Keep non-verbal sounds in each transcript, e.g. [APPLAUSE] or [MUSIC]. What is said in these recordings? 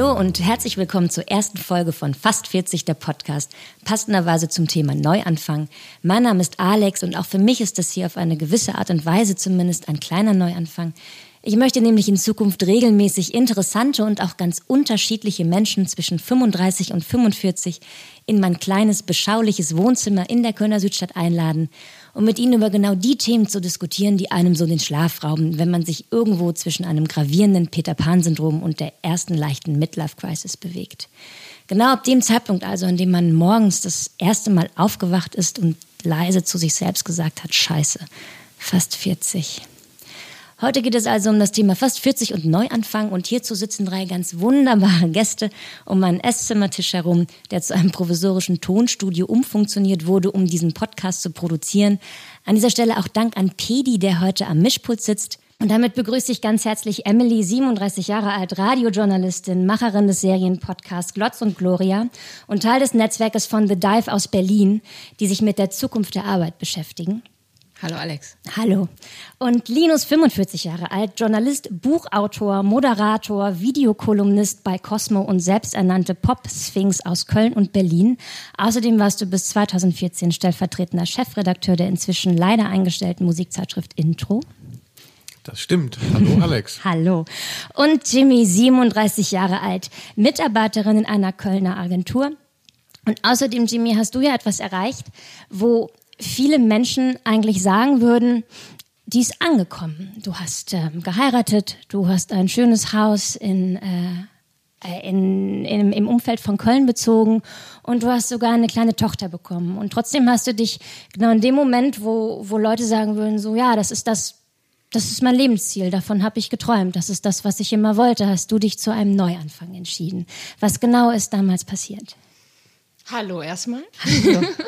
Hallo und herzlich willkommen zur ersten Folge von Fast 40 der Podcast, passenderweise zum Thema Neuanfang. Mein Name ist Alex und auch für mich ist das hier auf eine gewisse Art und Weise zumindest ein kleiner Neuanfang. Ich möchte nämlich in Zukunft regelmäßig interessante und auch ganz unterschiedliche Menschen zwischen 35 und 45 in mein kleines, beschauliches Wohnzimmer in der Kölner Südstadt einladen, um mit ihnen über genau die Themen zu diskutieren, die einem so den Schlaf rauben, wenn man sich irgendwo zwischen einem gravierenden Peter Pan-Syndrom und der ersten leichten Midlife-Crisis bewegt. Genau ab dem Zeitpunkt also, an dem man morgens das erste Mal aufgewacht ist und leise zu sich selbst gesagt hat, scheiße, fast 40. Heute geht es also um das Thema fast 40 und Neuanfang und hierzu sitzen drei ganz wunderbare Gäste um meinen Esszimmertisch herum, der zu einem provisorischen Tonstudio umfunktioniert wurde, um diesen Podcast zu produzieren. An dieser Stelle auch Dank an Pedi, der heute am Mischpult sitzt. Und damit begrüße ich ganz herzlich Emily, 37 Jahre alt, Radiojournalistin, Macherin des Serienpodcasts Glotz und Gloria und Teil des Netzwerkes von The Dive aus Berlin, die sich mit der Zukunft der Arbeit beschäftigen. Hallo Alex. Hallo. Und Linus, 45 Jahre alt, Journalist, Buchautor, Moderator, Videokolumnist bei Cosmo und selbsternannte Pop-Sphinx aus Köln und Berlin. Außerdem warst du bis 2014 stellvertretender Chefredakteur der inzwischen leider eingestellten Musikzeitschrift Intro. Das stimmt. Hallo [LAUGHS] Alex. Hallo. Und Jimmy, 37 Jahre alt, Mitarbeiterin in einer Kölner Agentur. Und außerdem, Jimmy, hast du ja etwas erreicht, wo viele Menschen eigentlich sagen würden, die ist angekommen. Du hast äh, geheiratet, du hast ein schönes Haus in, äh, äh, in, in, im Umfeld von Köln bezogen und du hast sogar eine kleine Tochter bekommen. Und trotzdem hast du dich genau in dem Moment, wo, wo Leute sagen würden, so ja, das ist das, das ist mein Lebensziel, davon habe ich geträumt, das ist das, was ich immer wollte, hast du dich zu einem Neuanfang entschieden. Was genau ist damals passiert? Hallo erstmal. [LAUGHS]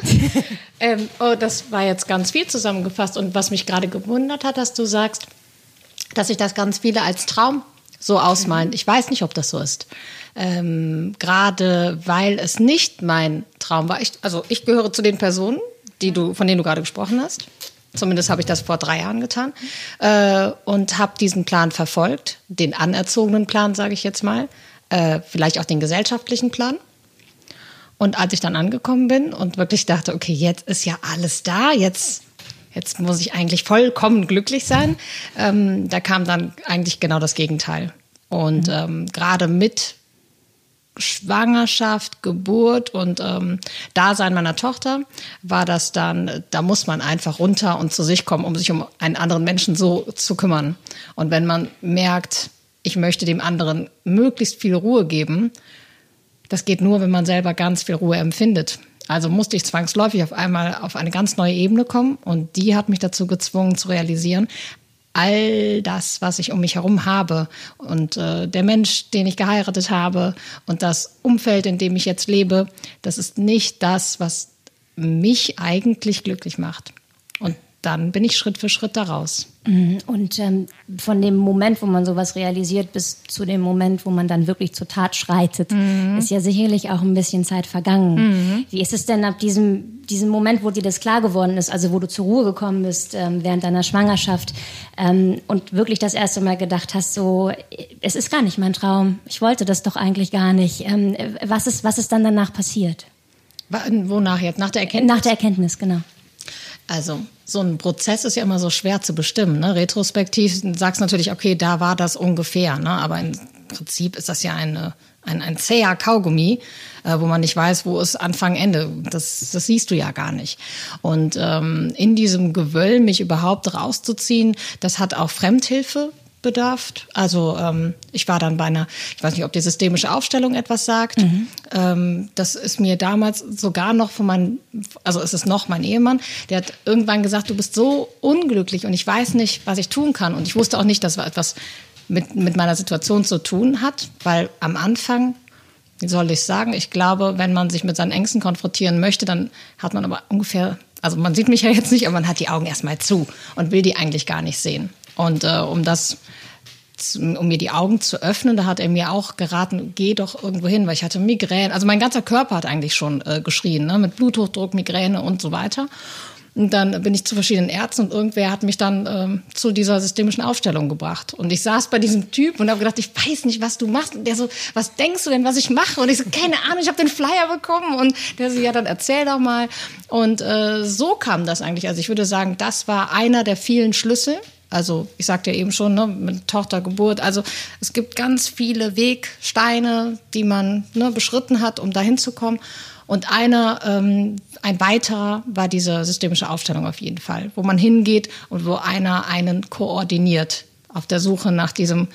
Ähm, oh, das war jetzt ganz viel zusammengefasst. Und was mich gerade gewundert hat, dass du sagst, dass sich das ganz viele als Traum so ausmalen. Mhm. Ich weiß nicht, ob das so ist. Ähm, gerade weil es nicht mein Traum war. Ich, also ich gehöre zu den Personen, die du, von denen du gerade gesprochen hast. Zumindest habe ich das vor drei Jahren getan äh, und habe diesen Plan verfolgt, den anerzogenen Plan, sage ich jetzt mal, äh, vielleicht auch den gesellschaftlichen Plan. Und als ich dann angekommen bin und wirklich dachte, okay, jetzt ist ja alles da, jetzt, jetzt muss ich eigentlich vollkommen glücklich sein, ähm, da kam dann eigentlich genau das Gegenteil. Und mhm. ähm, gerade mit Schwangerschaft, Geburt und ähm, Dasein meiner Tochter war das dann, da muss man einfach runter und zu sich kommen, um sich um einen anderen Menschen so zu kümmern. Und wenn man merkt, ich möchte dem anderen möglichst viel Ruhe geben, das geht nur, wenn man selber ganz viel Ruhe empfindet. Also musste ich zwangsläufig auf einmal auf eine ganz neue Ebene kommen und die hat mich dazu gezwungen zu realisieren, all das, was ich um mich herum habe und äh, der Mensch, den ich geheiratet habe und das Umfeld, in dem ich jetzt lebe, das ist nicht das, was mich eigentlich glücklich macht. Dann bin ich Schritt für Schritt daraus. Mhm. Und ähm, von dem Moment, wo man sowas realisiert, bis zu dem Moment, wo man dann wirklich zur Tat schreitet, mhm. ist ja sicherlich auch ein bisschen Zeit vergangen. Mhm. Wie ist es denn ab diesem, diesem Moment, wo dir das klar geworden ist, also wo du zur Ruhe gekommen bist ähm, während deiner Schwangerschaft ähm, und wirklich das erste Mal gedacht hast, so, es ist gar nicht mein Traum, ich wollte das doch eigentlich gar nicht. Ähm, was, ist, was ist dann danach passiert? Wonach jetzt? Nach der Erkenntnis? Nach der Erkenntnis, genau. Also so ein Prozess ist ja immer so schwer zu bestimmen. Ne? Retrospektiv sagst du natürlich, okay, da war das ungefähr. Ne? Aber im Prinzip ist das ja eine, ein, ein zäher Kaugummi, äh, wo man nicht weiß, wo ist Anfang, Ende. Das, das siehst du ja gar nicht. Und ähm, in diesem Gewöll mich überhaupt rauszuziehen, das hat auch Fremdhilfe bedarf. Also ähm, ich war dann bei einer, ich weiß nicht, ob die systemische Aufstellung etwas sagt. Mhm. Ähm, das ist mir damals sogar noch von meinem, also es ist noch mein Ehemann, der hat irgendwann gesagt, du bist so unglücklich und ich weiß nicht, was ich tun kann. Und ich wusste auch nicht, dass es etwas mit, mit meiner Situation zu tun hat, weil am Anfang, wie soll ich sagen, ich glaube, wenn man sich mit seinen Ängsten konfrontieren möchte, dann hat man aber ungefähr, also man sieht mich ja jetzt nicht, aber man hat die Augen erstmal zu und will die eigentlich gar nicht sehen. Und äh, um das um mir die Augen zu öffnen, da hat er mir auch geraten, geh doch irgendwo hin, weil ich hatte Migräne. Also mein ganzer Körper hat eigentlich schon äh, geschrien, ne? mit Bluthochdruck, Migräne und so weiter. Und dann bin ich zu verschiedenen Ärzten und irgendwer hat mich dann ähm, zu dieser systemischen Aufstellung gebracht. Und ich saß bei diesem Typ und habe gedacht, ich weiß nicht, was du machst. Und der so, was denkst du denn, was ich mache? Und ich so, keine Ahnung, ich habe den Flyer bekommen. Und der so, ja, dann erzähl doch mal. Und äh, so kam das eigentlich. Also ich würde sagen, das war einer der vielen Schlüssel. Also ich sagte ja eben schon, ne, mit Tochtergeburt. Also es gibt ganz viele Wegsteine, die man ne, beschritten hat, um dahin zu kommen. Und einer, ähm, ein weiterer war diese systemische Aufstellung auf jeden Fall, wo man hingeht und wo einer einen koordiniert auf der Suche nach diesem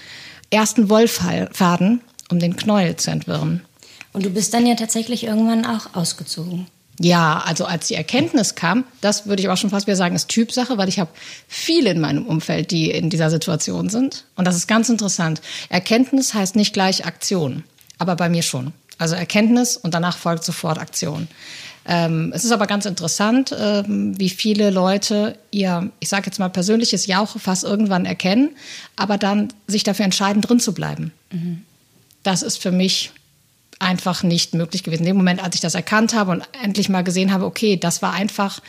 ersten Wollfaden, um den Knäuel zu entwirren. Und du bist dann ja tatsächlich irgendwann auch ausgezogen. Ja, also als die Erkenntnis kam, das würde ich auch schon fast wieder sagen, ist Typsache, weil ich habe viele in meinem Umfeld, die in dieser Situation sind. Und das ist ganz interessant. Erkenntnis heißt nicht gleich Aktion, aber bei mir schon. Also Erkenntnis und danach folgt sofort Aktion. Ähm, es ist aber ganz interessant, ähm, wie viele Leute ihr, ich sage jetzt mal, persönliches Jauche fast irgendwann erkennen, aber dann sich dafür entscheiden, drin zu bleiben. Mhm. Das ist für mich einfach nicht möglich gewesen. In dem Moment, als ich das erkannt habe und endlich mal gesehen habe, okay, das war einfach,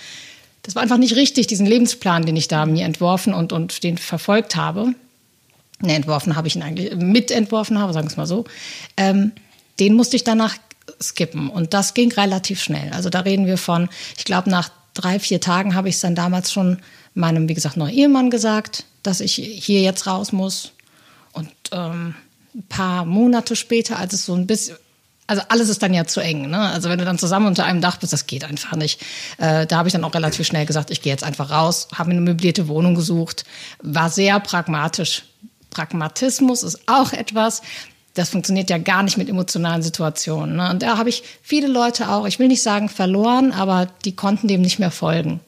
das war einfach nicht richtig, diesen Lebensplan, den ich da mir entworfen und, und den verfolgt habe. Ne, entworfen habe ich ihn eigentlich, mitentworfen habe, sagen wir es mal so. Ähm, den musste ich danach skippen. Und das ging relativ schnell. Also da reden wir von, ich glaube, nach drei, vier Tagen habe ich es dann damals schon meinem, wie gesagt, neuen Ehemann gesagt, dass ich hier jetzt raus muss. Und ähm, ein paar Monate später, als es so ein bisschen, also alles ist dann ja zu eng. Ne? Also wenn du dann zusammen unter einem Dach bist, das geht einfach nicht. Äh, da habe ich dann auch relativ schnell gesagt, ich gehe jetzt einfach raus, habe mir eine möblierte Wohnung gesucht, war sehr pragmatisch. Pragmatismus ist auch etwas, das funktioniert ja gar nicht mit emotionalen Situationen. Ne? Und da habe ich viele Leute auch, ich will nicht sagen verloren, aber die konnten dem nicht mehr folgen.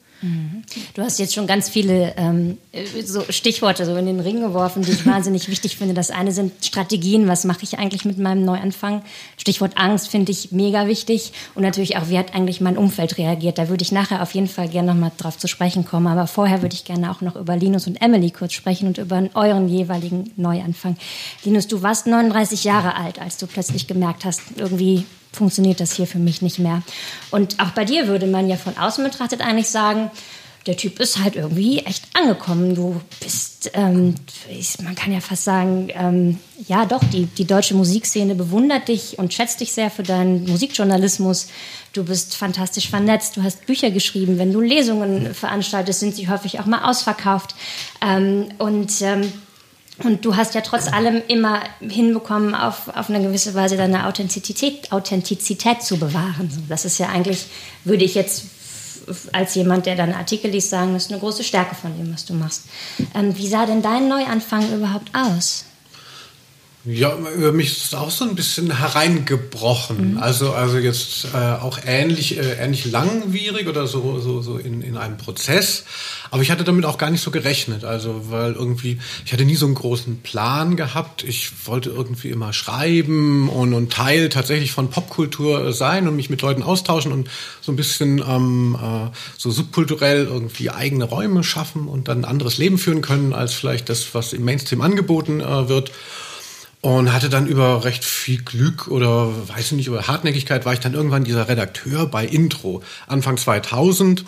Du hast jetzt schon ganz viele ähm, so Stichworte so in den Ring geworfen, die ich wahnsinnig wichtig finde. Das eine sind Strategien, was mache ich eigentlich mit meinem Neuanfang? Stichwort Angst finde ich mega wichtig und natürlich auch, wie hat eigentlich mein Umfeld reagiert? Da würde ich nachher auf jeden Fall gerne nochmal drauf zu sprechen kommen. Aber vorher würde ich gerne auch noch über Linus und Emily kurz sprechen und über euren jeweiligen Neuanfang. Linus, du warst 39 Jahre alt, als du plötzlich gemerkt hast, irgendwie funktioniert das hier für mich nicht mehr. Und auch bei dir würde man ja von außen betrachtet eigentlich sagen, der Typ ist halt irgendwie echt angekommen. Du bist, ähm, man kann ja fast sagen, ähm, ja doch, die, die deutsche Musikszene bewundert dich und schätzt dich sehr für deinen Musikjournalismus. Du bist fantastisch vernetzt, du hast Bücher geschrieben. Wenn du Lesungen veranstaltest, sind sie häufig auch mal ausverkauft. Ähm, und ähm, und du hast ja trotz allem immer hinbekommen, auf, auf eine gewisse Weise deine Authentizität, Authentizität zu bewahren. Das ist ja eigentlich, würde ich jetzt als jemand, der deinen Artikel liest, sagen, das ist eine große Stärke von dem, was du machst. Ähm, wie sah denn dein Neuanfang überhaupt aus? Ja, über mich ist es auch so ein bisschen hereingebrochen. Mhm. Also, also jetzt äh, auch ähnlich, äh, ähnlich langwierig oder so, so, so in, in einem Prozess. Aber ich hatte damit auch gar nicht so gerechnet. Also, weil irgendwie, ich hatte nie so einen großen Plan gehabt. Ich wollte irgendwie immer schreiben und, und Teil tatsächlich von Popkultur sein und mich mit Leuten austauschen und so ein bisschen ähm, äh, so subkulturell irgendwie eigene Räume schaffen und dann ein anderes Leben führen können, als vielleicht das, was im Mainstream angeboten äh, wird. Und hatte dann über recht viel Glück oder weiß ich nicht, über Hartnäckigkeit war ich dann irgendwann dieser Redakteur bei Intro, Anfang 2000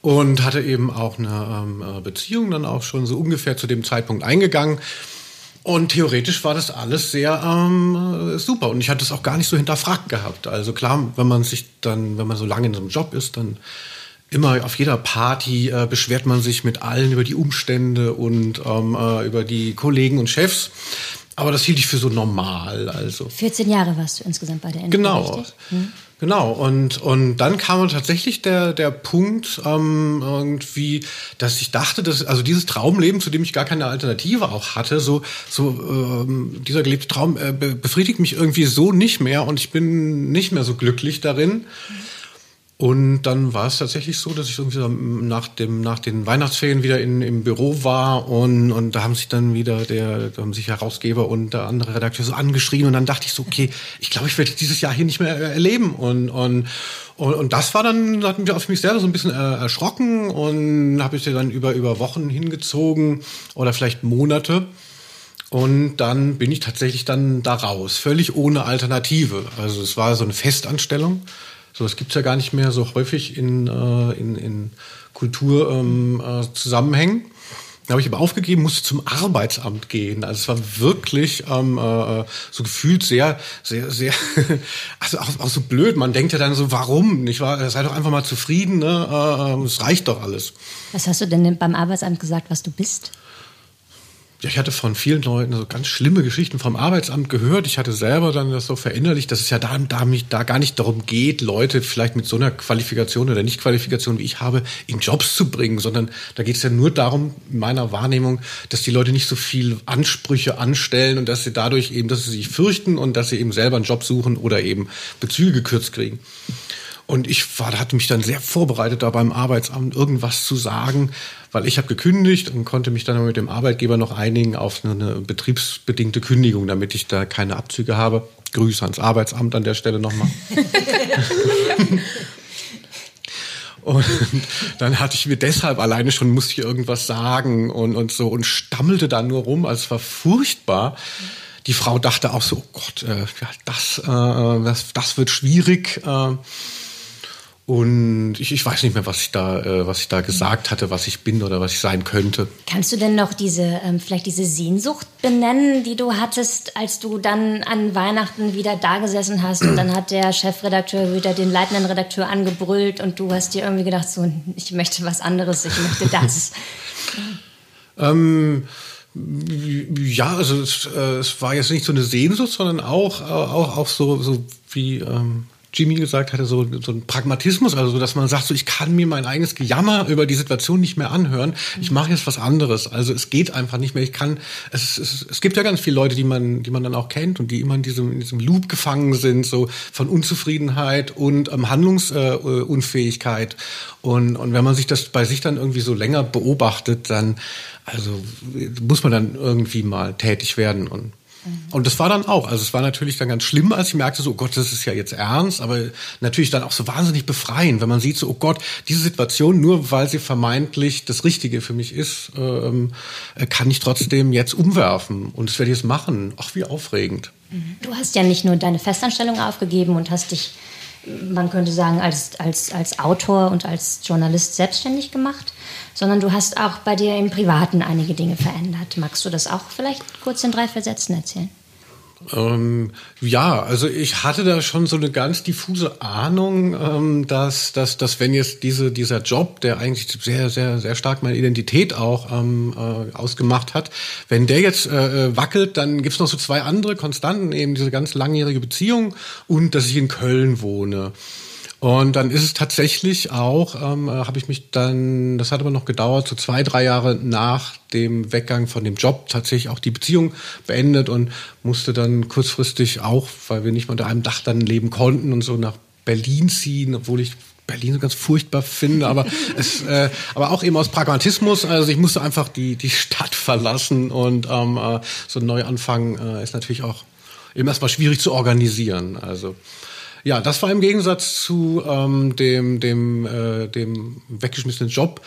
und hatte eben auch eine ähm, Beziehung dann auch schon so ungefähr zu dem Zeitpunkt eingegangen. Und theoretisch war das alles sehr ähm, super und ich hatte es auch gar nicht so hinterfragt gehabt. Also klar, wenn man sich dann, wenn man so lange in so einem Job ist, dann immer auf jeder Party äh, beschwert man sich mit allen über die Umstände und ähm, äh, über die Kollegen und Chefs. Aber das hielt ich für so normal. Also 14 Jahre warst du insgesamt bei der NDR, Genau. Hm? Genau, und, und dann kam tatsächlich der, der Punkt ähm, irgendwie, dass ich dachte, dass, also dieses Traumleben, zu dem ich gar keine Alternative auch hatte, so, so ähm, dieser gelebte Traum äh, befriedigt mich irgendwie so nicht mehr und ich bin nicht mehr so glücklich darin. Mhm und dann war es tatsächlich so, dass ich irgendwie nach, dem, nach den Weihnachtsferien wieder in, im Büro war und, und da haben sich dann wieder der, da haben sich Herausgeber und der andere Redakteur so angeschrien und dann dachte ich so, okay, ich glaube, ich werde dieses Jahr hier nicht mehr erleben und, und, und, und das war dann, hat mich auf mich selber so ein bisschen erschrocken und habe ich dann über, über Wochen hingezogen oder vielleicht Monate. Und dann bin ich tatsächlich dann da raus, völlig ohne Alternative. Also es war so eine Festanstellung So, das gibt's ja gar nicht mehr so häufig in, äh, in, in Kulturzusammenhängen. Ähm, äh, da habe ich aber aufgegeben, musste zum Arbeitsamt gehen. Also es war wirklich ähm, äh, so gefühlt sehr, sehr, sehr, [LAUGHS] also auch, auch so blöd. Man denkt ja dann so, warum? Nicht wahr? Sei doch einfach mal zufrieden, ne? Äh, äh es reicht doch alles. Was hast du denn beim Arbeitsamt gesagt, was du bist? Ja, ich hatte von vielen Leuten so ganz schlimme Geschichten vom Arbeitsamt gehört. Ich hatte selber dann das so verinnerlicht, dass es ja da, da, mich, da gar nicht darum geht, Leute vielleicht mit so einer Qualifikation oder Nicht-Qualifikation, wie ich habe, in Jobs zu bringen, sondern da geht es ja nur darum, in meiner Wahrnehmung, dass die Leute nicht so viel Ansprüche anstellen und dass sie dadurch eben, dass sie sich fürchten und dass sie eben selber einen Job suchen oder eben Bezüge gekürzt kriegen. Und ich war, hatte mich dann sehr vorbereitet, da beim Arbeitsamt irgendwas zu sagen, weil ich habe gekündigt und konnte mich dann mit dem Arbeitgeber noch einigen auf eine betriebsbedingte Kündigung, damit ich da keine Abzüge habe. Grüße ans Arbeitsamt an der Stelle nochmal. [LAUGHS] Und dann hatte ich mir deshalb alleine schon, musste ich irgendwas sagen und, und so und stammelte da nur rum. Also es war furchtbar. Die Frau dachte auch so, oh Gott, äh, das, äh, das, das wird schwierig. Äh, und ich, ich weiß nicht mehr, was ich da, äh, was ich da gesagt hatte, was ich bin oder was ich sein könnte. Kannst du denn noch diese, ähm, vielleicht diese Sehnsucht benennen, die du hattest, als du dann an Weihnachten wieder da gesessen hast und dann hat der Chefredakteur wieder den leitenden Redakteur angebrüllt und du hast dir irgendwie gedacht, so, ich möchte was anderes, ich möchte das. [LAUGHS] ähm, ja, also es, äh, es, war jetzt nicht so eine Sehnsucht, sondern auch, auch, auch so, so wie, ähm, Jimmy gesagt hatte, so, so ein Pragmatismus, also so, dass man sagt, so ich kann mir mein eigenes Gejammer über die Situation nicht mehr anhören. Ich mache jetzt was anderes. Also es geht einfach nicht mehr. Ich kann, es, es, es gibt ja ganz viele Leute, die man, die man dann auch kennt und die immer in diesem, in diesem Loop gefangen sind, so von Unzufriedenheit und ähm, Handlungsunfähigkeit. Äh, und, und wenn man sich das bei sich dann irgendwie so länger beobachtet, dann also muss man dann irgendwie mal tätig werden und und das war dann auch, also es war natürlich dann ganz schlimm, als ich merkte, so, oh Gott, das ist ja jetzt ernst, aber natürlich dann auch so wahnsinnig befreien, wenn man sieht, so, oh Gott, diese Situation, nur weil sie vermeintlich das Richtige für mich ist, ähm, äh, kann ich trotzdem jetzt umwerfen und das werde ich jetzt machen. Ach, wie aufregend. Du hast ja nicht nur deine Festanstellung aufgegeben und hast dich, man könnte sagen, als, als, als Autor und als Journalist selbstständig gemacht, sondern du hast auch bei dir im Privaten einige Dinge verändert. Magst du das auch vielleicht kurz in drei Versätzen erzählen? Ähm, ja, also ich hatte da schon so eine ganz diffuse Ahnung, ähm, dass, dass, dass wenn jetzt diese, dieser Job, der eigentlich sehr, sehr, sehr stark meine Identität auch ähm, äh, ausgemacht hat, wenn der jetzt äh, äh wackelt, dann gibt's noch so zwei andere Konstanten, eben diese ganz langjährige Beziehung und dass ich in Köln wohne. Und dann ist es tatsächlich auch, ähm, äh, habe ich mich dann, das hat aber noch gedauert, so zwei, drei Jahre nach dem Weggang von dem Job tatsächlich auch die Beziehung beendet und musste dann kurzfristig auch, weil wir nicht mal unter einem Dach dann leben konnten und so nach Berlin ziehen, obwohl ich Berlin so ganz furchtbar finde, aber [LAUGHS] es, äh, aber auch eben aus Pragmatismus. Also ich musste einfach die die Stadt verlassen und ähm, äh, so ein Neuanfang äh, ist natürlich auch eben erstmal schwierig zu organisieren. Also ja, das war im Gegensatz zu ähm, dem, dem, äh, dem weggeschmissenen Job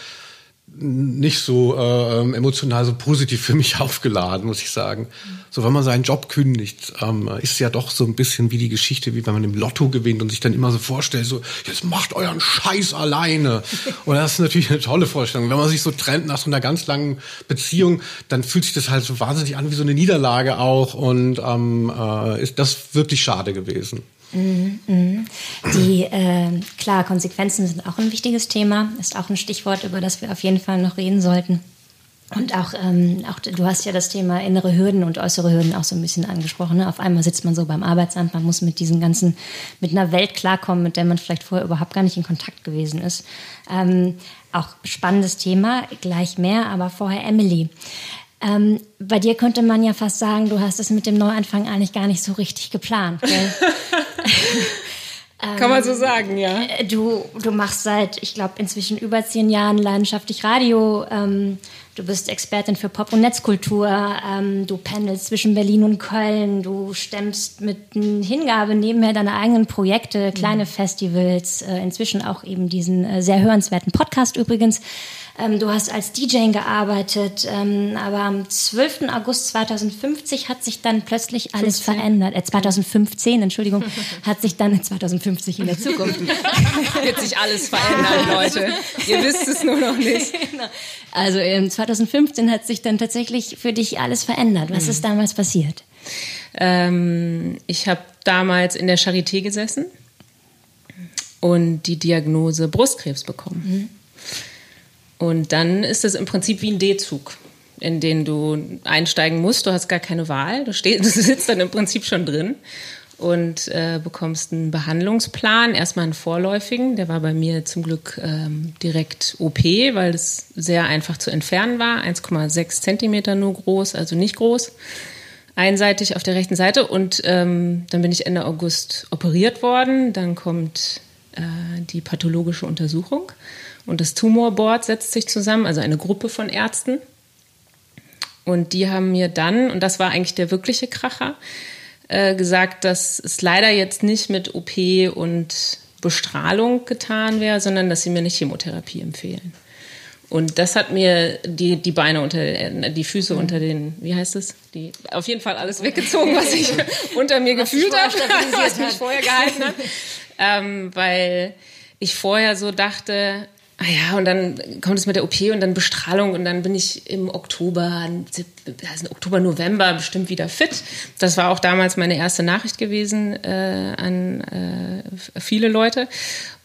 nicht so äh, emotional so positiv für mich [LAUGHS] aufgeladen, muss ich sagen. So, wenn man seinen Job kündigt, ähm, ist ja doch so ein bisschen wie die Geschichte, wie wenn man im Lotto gewinnt und sich dann immer so vorstellt, so, jetzt macht euren Scheiß alleine. [LAUGHS] Und das ist natürlich eine tolle Vorstellung. Wenn man sich so trennt nach so einer ganz langen Beziehung, dann fühlt sich das halt so wahnsinnig an wie so eine Niederlage auch und ähm, äh, ist das wirklich schade gewesen. Mhm. Die, äh, klar, Konsequenzen sind auch ein wichtiges Thema, ist auch ein Stichwort, über das wir auf jeden Fall noch reden sollten. Und auch, ähm, auch du hast ja das Thema innere Hürden und äußere Hürden auch so ein bisschen angesprochen. Ne? Auf einmal sitzt man so beim Arbeitsamt, man muss mit diesen ganzen, mit einer Welt klarkommen, mit der man vielleicht vorher überhaupt gar nicht in Kontakt gewesen ist. Ähm, auch spannendes Thema, gleich mehr, aber vorher Emily. Ähm, bei dir könnte man ja fast sagen, du hast es mit dem Neuanfang eigentlich gar nicht so richtig geplant. [LAUGHS] Kann man so sagen, ja. Äh, du, du machst seit, ich glaube, inzwischen über zehn Jahren leidenschaftlich Radio. Ähm, Du bist Expertin für Pop- und Netzkultur. Ähm, du pendelst zwischen Berlin und Köln. Du stemmst mit Hingabe nebenher deine eigenen Projekte, kleine mhm. Festivals, äh, inzwischen auch eben diesen äh, sehr hörenswerten Podcast übrigens. Ähm, du hast als DJ gearbeitet, ähm, aber am 12. August 2050 hat sich dann plötzlich alles 15. verändert. Äh, 2015, Entschuldigung, hat sich dann [LAUGHS] 2050 in der Zukunft. [LAUGHS] Wird sich alles verändern, Leute. Ihr wisst es nur noch nicht. [LAUGHS] Genau. Also ähm, 2015 hat sich dann tatsächlich für dich alles verändert. Was mhm. ist damals passiert? Ähm, ich habe damals in der Charité gesessen und die Diagnose Brustkrebs bekommen. Mhm. Und dann ist es im Prinzip wie ein D-Zug, in den du einsteigen musst. Du hast gar keine Wahl. Du, stehst, [LAUGHS] du sitzt dann im Prinzip schon drin und äh, bekommst einen Behandlungsplan, erstmal einen vorläufigen. Der war bei mir zum Glück ähm, direkt OP, weil es sehr einfach zu entfernen war. 1,6 Zentimeter nur groß, also nicht groß. Einseitig auf der rechten Seite. Und ähm, dann bin ich Ende August operiert worden. Dann kommt äh, die pathologische Untersuchung. Und das Tumorboard setzt sich zusammen, also eine Gruppe von Ärzten. Und die haben mir dann, und das war eigentlich der wirkliche Kracher, äh, gesagt, dass es leider jetzt nicht mit OP und Bestrahlung getan wäre, sondern dass sie mir eine Chemotherapie empfehlen. Und das hat mir die, die Beine unter, äh, die Füße mhm. unter den, wie heißt es? Die, auf jeden Fall alles weggezogen, was ich [LAUGHS] unter mir was gefühlt habe, [LAUGHS] was mich vorher gehalten hat. Ähm, weil ich vorher so dachte, Ah ja, und dann kommt es mit der OP und dann Bestrahlung und dann bin ich im Oktober, also Oktober, November bestimmt wieder fit. Das war auch damals meine erste Nachricht gewesen äh, an äh, viele Leute.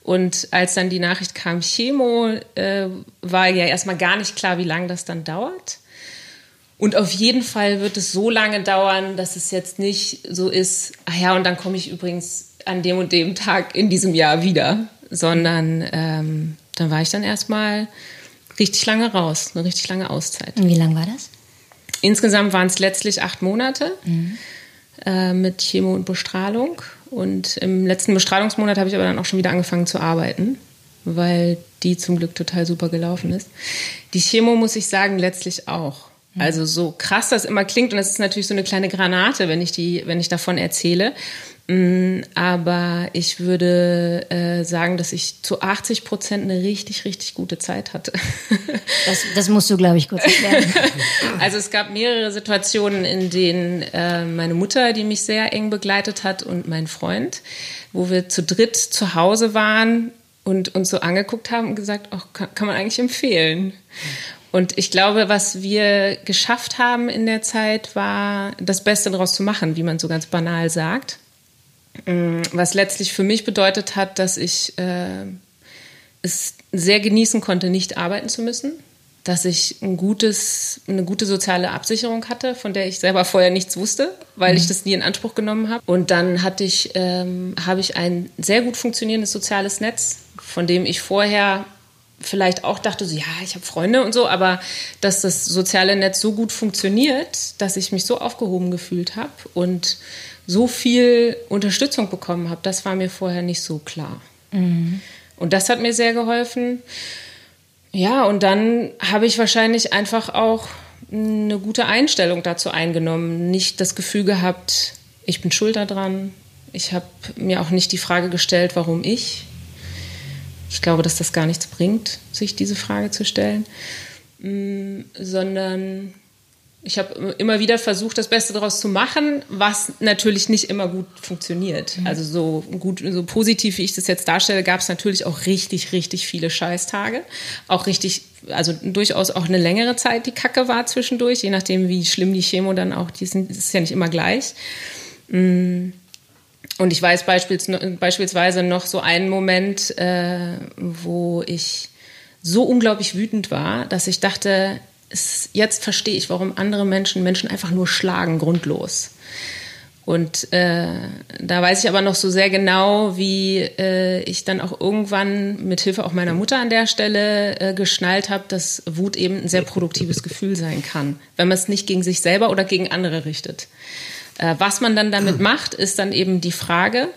Und als dann die Nachricht kam, Chemo, äh, war ja erstmal gar nicht klar, wie lange das dann dauert. Und auf jeden Fall wird es so lange dauern, dass es jetzt nicht so ist, ach ja, und dann komme ich übrigens an dem und dem Tag in diesem Jahr wieder, sondern ähm, dann war ich dann erstmal richtig lange raus, eine richtig lange Auszeit. Und wie lang war das? Insgesamt waren es letztlich acht Monate mhm. äh, mit Chemo und Bestrahlung. Und im letzten Bestrahlungsmonat habe ich aber dann auch schon wieder angefangen zu arbeiten, weil die zum Glück total super gelaufen ist. Die Chemo muss ich sagen, letztlich auch. Mhm. Also so krass das immer klingt und das ist natürlich so eine kleine Granate, wenn ich die, wenn ich davon erzähle. Mm, aber ich würde äh, sagen, dass ich zu 80 Prozent eine richtig, richtig gute Zeit hatte. [LAUGHS] Das, das musst du, glaube ich, kurz erklären. [LAUGHS] Also es gab mehrere Situationen, in denen äh, meine Mutter, die mich sehr eng begleitet hat, und mein Freund, wo wir zu dritt zu Hause waren und uns so angeguckt haben und gesagt, ach, kann, kann man eigentlich empfehlen. Und ich glaube, was wir geschafft haben in der Zeit, war das Beste daraus zu machen, wie man so ganz banal sagt. Mm, was letztlich für mich bedeutet hat, dass ich äh, es sehr genießen konnte, nicht arbeiten zu müssen, dass ich ein gutes, eine gute soziale Absicherung hatte, von der ich selber vorher nichts wusste, weil mhm. ich das nie in Anspruch genommen habe. Und dann hatte ich, ähm, habe ich ein sehr gut funktionierendes soziales Netz, von dem ich vorher vielleicht auch dachte, so ja, ich habe Freunde und so, aber dass das soziale Netz so gut funktioniert, dass ich mich so aufgehoben gefühlt habe und so viel Unterstützung bekommen habe, das war mir vorher nicht so klar. Mhm. Und das hat mir sehr geholfen. Ja, und dann habe ich wahrscheinlich einfach auch eine gute Einstellung dazu eingenommen. Nicht das Gefühl gehabt, ich bin schuld daran. Ich habe mir auch nicht die Frage gestellt, warum ich. Ich glaube, dass das gar nichts bringt, sich diese Frage zu stellen, mm, sondern ich habe immer wieder versucht, das Beste daraus zu machen, was natürlich nicht immer gut funktioniert. Mhm. Also so gut, so positiv, wie ich das jetzt darstelle, gab es natürlich auch richtig, richtig viele Scheißtage. Auch richtig, also durchaus auch eine längere Zeit, die Kacke war zwischendurch, je nachdem, wie schlimm die Chemo dann auch, die sind, das ist ja nicht immer gleich. Mm. Und ich weiß beispielsweise noch so einen Moment, äh, wo ich so unglaublich wütend war, dass ich dachte, es, jetzt verstehe ich, warum andere Menschen Menschen einfach nur schlagen, grundlos. Und äh, da weiß ich aber noch so sehr genau, wie äh, ich dann auch irgendwann mit Hilfe auch meiner Mutter an der Stelle äh, geschnallt habe, dass Wut eben ein sehr produktives Gefühl sein kann, wenn man es nicht gegen sich selber oder gegen andere richtet. Äh, was man dann damit macht, ist dann eben die Frage.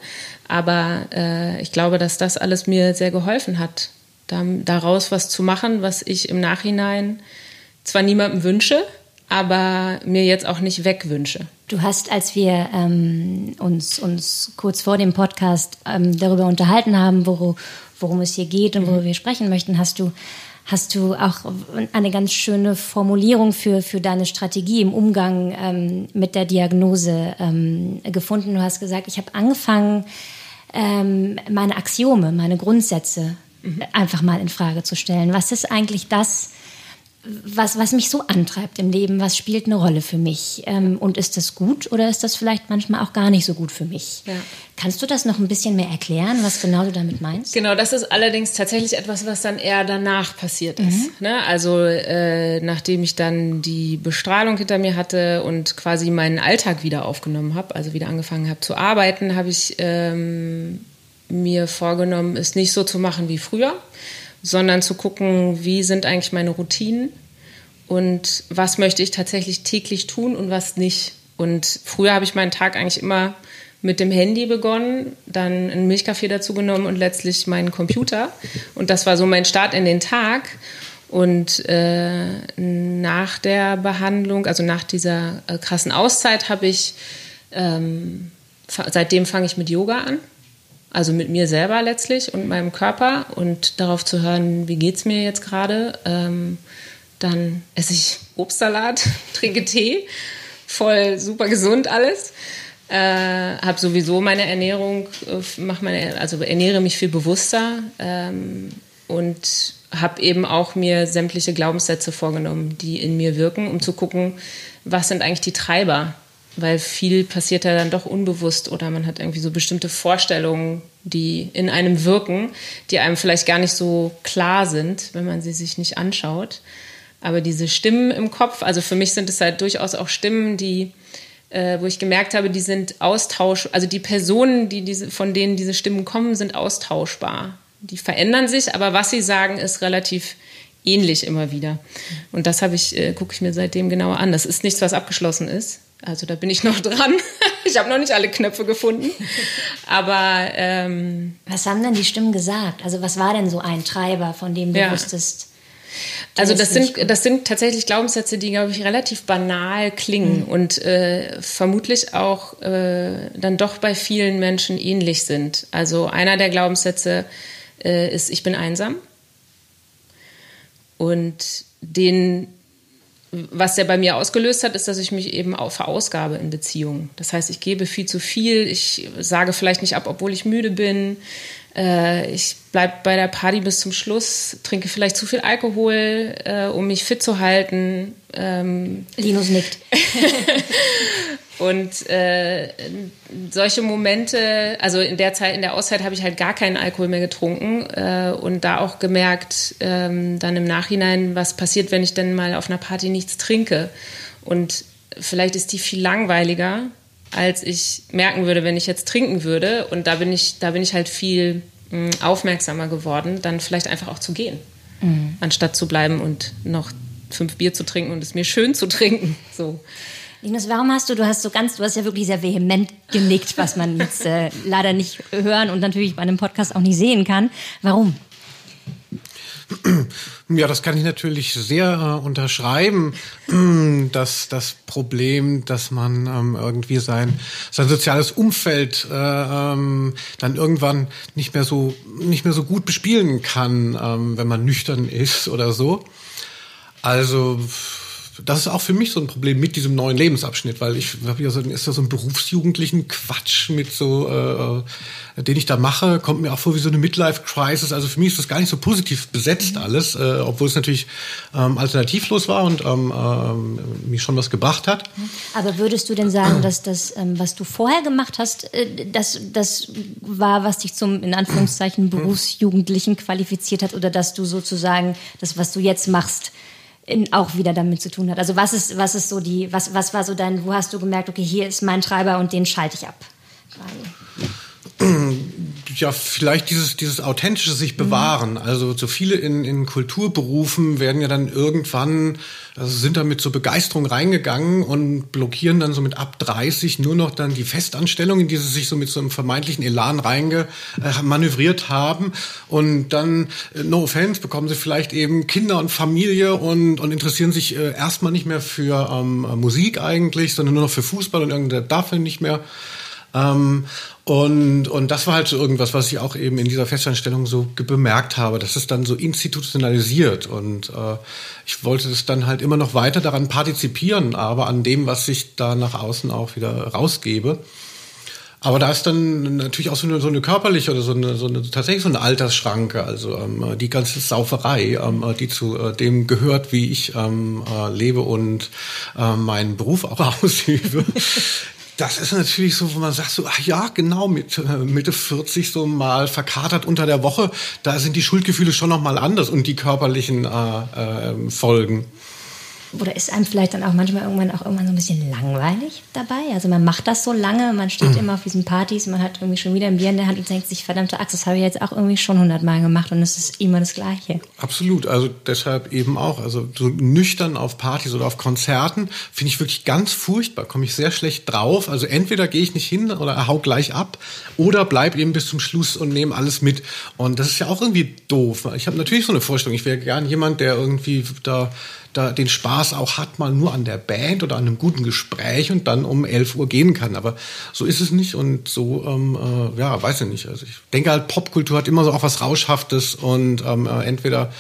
Aber äh, ich glaube, dass das alles mir sehr geholfen hat, da, daraus was zu machen, was ich im Nachhinein zwar niemandem wünsche, aber mir jetzt auch nicht wegwünsche. Du hast, als wir ähm, uns, uns kurz vor dem Podcast ähm, darüber unterhalten haben, worum, worum es hier geht und worüber wir sprechen möchten, hast du hast du auch eine ganz schöne Formulierung für, für deine Strategie im Umgang ähm, mit der Diagnose ähm, gefunden. Du hast gesagt, ich habe angefangen, ähm, meine Axiome, meine Grundsätze mhm. einfach mal in Frage zu stellen. Was ist eigentlich das, was, was mich so antreibt im Leben, was spielt eine Rolle für mich? Ähm, und ist das gut oder ist das vielleicht manchmal auch gar nicht so gut für mich? Ja. Kannst du das noch ein bisschen mehr erklären, was genau du damit meinst? Genau, das ist allerdings tatsächlich etwas, was dann eher danach passiert ist. Mhm. Ne? Also äh, nachdem ich dann die Bestrahlung hinter mir hatte und quasi meinen Alltag wieder aufgenommen habe, also wieder angefangen habe zu arbeiten, habe ich ähm, mir vorgenommen, es nicht so zu machen wie früher sondern zu gucken, wie sind eigentlich meine Routinen und was möchte ich tatsächlich täglich tun und was nicht. Und früher habe ich meinen Tag eigentlich immer mit dem Handy begonnen, dann einen Milchkaffee dazu genommen und letztlich meinen Computer. Und das war so mein Start in den Tag. Und äh, nach der Behandlung, also nach dieser äh, krassen Auszeit, habe ich, ähm, seitdem fange ich mit Yoga an. Also mit mir selber letztlich und meinem Körper und darauf zu hören, wie geht es mir jetzt gerade. Ähm, dann esse ich Obstsalat, [LAUGHS] trinke Tee, voll super gesund alles. Äh, habe sowieso meine Ernährung, äh, mach meine, also ernähre mich viel bewusster ähm, und habe eben auch mir sämtliche Glaubenssätze vorgenommen, die in mir wirken, um zu gucken, was sind eigentlich die Treiber weil viel passiert ja dann doch unbewusst oder man hat irgendwie so bestimmte Vorstellungen, die in einem wirken, die einem vielleicht gar nicht so klar sind, wenn man sie sich nicht anschaut. Aber diese Stimmen im Kopf, also für mich sind es halt durchaus auch Stimmen, die, äh, wo ich gemerkt habe, die sind austausch, also die Personen, die diese, von denen diese Stimmen kommen, sind austauschbar. Die verändern sich, aber was sie sagen, ist relativ ähnlich immer wieder. Und das habe ich, äh, gucke ich mir seitdem genauer an. Das ist nichts, was abgeschlossen ist. Also da bin ich noch [LAUGHS] dran. ich habe noch nicht alle Knöpfe gefunden. Aber ähm, was haben denn die Stimmen gesagt? Also was war denn so ein Treiber, von dem du ja. wusstest? Also das sind, das sind tatsächlich Glaubenssätze, die, glaube ich, relativ banal klingen mhm. und äh, vermutlich auch äh, dann doch bei vielen Menschen ähnlich sind. Also einer der Glaubenssätze äh, ist, ich bin einsam. Und den was der bei mir ausgelöst hat, ist, dass ich mich eben auch verausgabe in Beziehungen. Das heißt, ich gebe viel zu viel, ich sage vielleicht nicht ab, obwohl ich müde bin. Äh, ich bleibe bei der Party bis zum Schluss, trinke vielleicht zu viel Alkohol, äh, um mich fit zu halten. Ähm, Linus nickt. [LAUGHS] Und äh, solche Momente, also in der Zeit, in der Auszeit habe ich halt gar keinen Alkohol mehr getrunken äh, und da auch gemerkt, ähm, dann im Nachhinein, was passiert, wenn ich denn mal auf einer Party nichts trinke. Und vielleicht ist die viel langweiliger, als ich merken würde, wenn ich jetzt trinken würde. Und da bin ich, da bin ich halt viel mh, aufmerksamer geworden, dann vielleicht einfach auch zu gehen, mhm. anstatt zu bleiben und noch fünf Bier zu trinken und es mir schön zu trinken. So. Linus, warum hast du, du hast so ganz, du hast ja wirklich sehr vehement genickt, was man jetzt äh, [LAUGHS] leider nicht hören und natürlich bei einem Podcast auch nicht sehen kann. Warum? Ja, das kann ich natürlich sehr äh, unterschreiben, [CLEARS THROAT] dass das Problem, dass man ähm, irgendwie sein, sein soziales Umfeld äh, ähm, dann irgendwann nicht mehr so, nicht mehr so gut bespielen kann, ähm, wenn man nüchtern [LAUGHS] ist oder so. Also, das ist auch für mich so ein Problem mit diesem neuen Lebensabschnitt, weil ich habe ja so, ist da so ein berufsjugendlichen Quatsch mit so, äh, den ich da mache, kommt mir auch vor wie so eine Midlife-Crisis. Also für mich ist das gar nicht so positiv besetzt mhm. alles, äh, obwohl es natürlich ähm, alternativlos war und ähm, äh, mich schon was gebracht hat. Aber würdest du denn sagen, dass das, ähm, was du vorher gemacht hast, äh, das, das war, was dich zum, in Anführungszeichen, mhm. Berufsjugendlichen qualifiziert hat oder dass du sozusagen das, was du jetzt machst, in, auch wieder damit zu tun hat. Also was ist, was ist so die, was, was war so dein, wo hast du gemerkt, okay, hier ist mein Treiber und den schalte ich ab? Ja, vielleicht dieses, dieses authentische sich bewahren. Mhm. Also so viele in, in Kulturberufen werden ja dann irgendwann, also sind da mit so Begeisterung reingegangen und blockieren dann so mit ab 30 nur noch dann die Festanstellung, in die sie sich so mit so einem vermeintlichen Elan reingemanövriert äh, haben. Und dann, äh, no offense, bekommen sie vielleicht eben Kinder und Familie und, und interessieren sich äh, erstmal nicht mehr für ähm, Musik eigentlich, sondern nur noch für Fußball und irgendeine dafür nicht mehr. Ähm, und, und das war halt so irgendwas, was ich auch eben in dieser Festanstellung so bemerkt habe. Das ist dann so institutionalisiert. Und äh, ich wollte das dann halt immer noch weiter daran partizipieren, aber an dem, was ich da nach außen auch wieder rausgebe. Aber da ist dann natürlich auch so eine, so eine körperliche oder so eine, so eine tatsächlich so eine Altersschranke, also ähm, die ganze Sauferei, ähm, die zu äh, dem gehört, wie ich ähm, äh, lebe und äh, meinen Beruf auch [LAUGHS] ausübe. Das ist natürlich so, wo man sagt so, ach ja, genau, mit äh, Mitte 40 so mal verkatert unter der Woche, da sind die Schuldgefühle schon noch mal anders und die körperlichen äh, äh, Folgen oder ist einem vielleicht dann auch manchmal irgendwann auch irgendwann so ein bisschen langweilig dabei? Also man macht das so lange, man steht mhm. immer auf diesen Partys, man hat irgendwie schon wieder ein Bier in der Hand und denkt sich, verdammte Axt, das habe ich jetzt auch irgendwie schon hundertmal gemacht und es ist immer das Gleiche. Absolut, also deshalb eben auch, also so nüchtern auf Partys oder auf Konzerten finde ich wirklich ganz furchtbar, komme ich sehr schlecht drauf. Also entweder gehe ich nicht hin oder hau gleich ab oder bleib eben bis zum Schluss und nehme alles mit. Und das ist ja auch irgendwie doof. Ich habe natürlich so eine Vorstellung, ich wäre gern jemand, der irgendwie da da den Spaß auch hat, mal nur an der Band oder an einem guten Gespräch und dann um 11 Uhr gehen kann. Aber so ist es nicht und so, ähm, äh, ja, weiß ich nicht. Also ich denke halt, Popkultur hat immer so auch was Rauschhaftes und ähm, äh, entweder,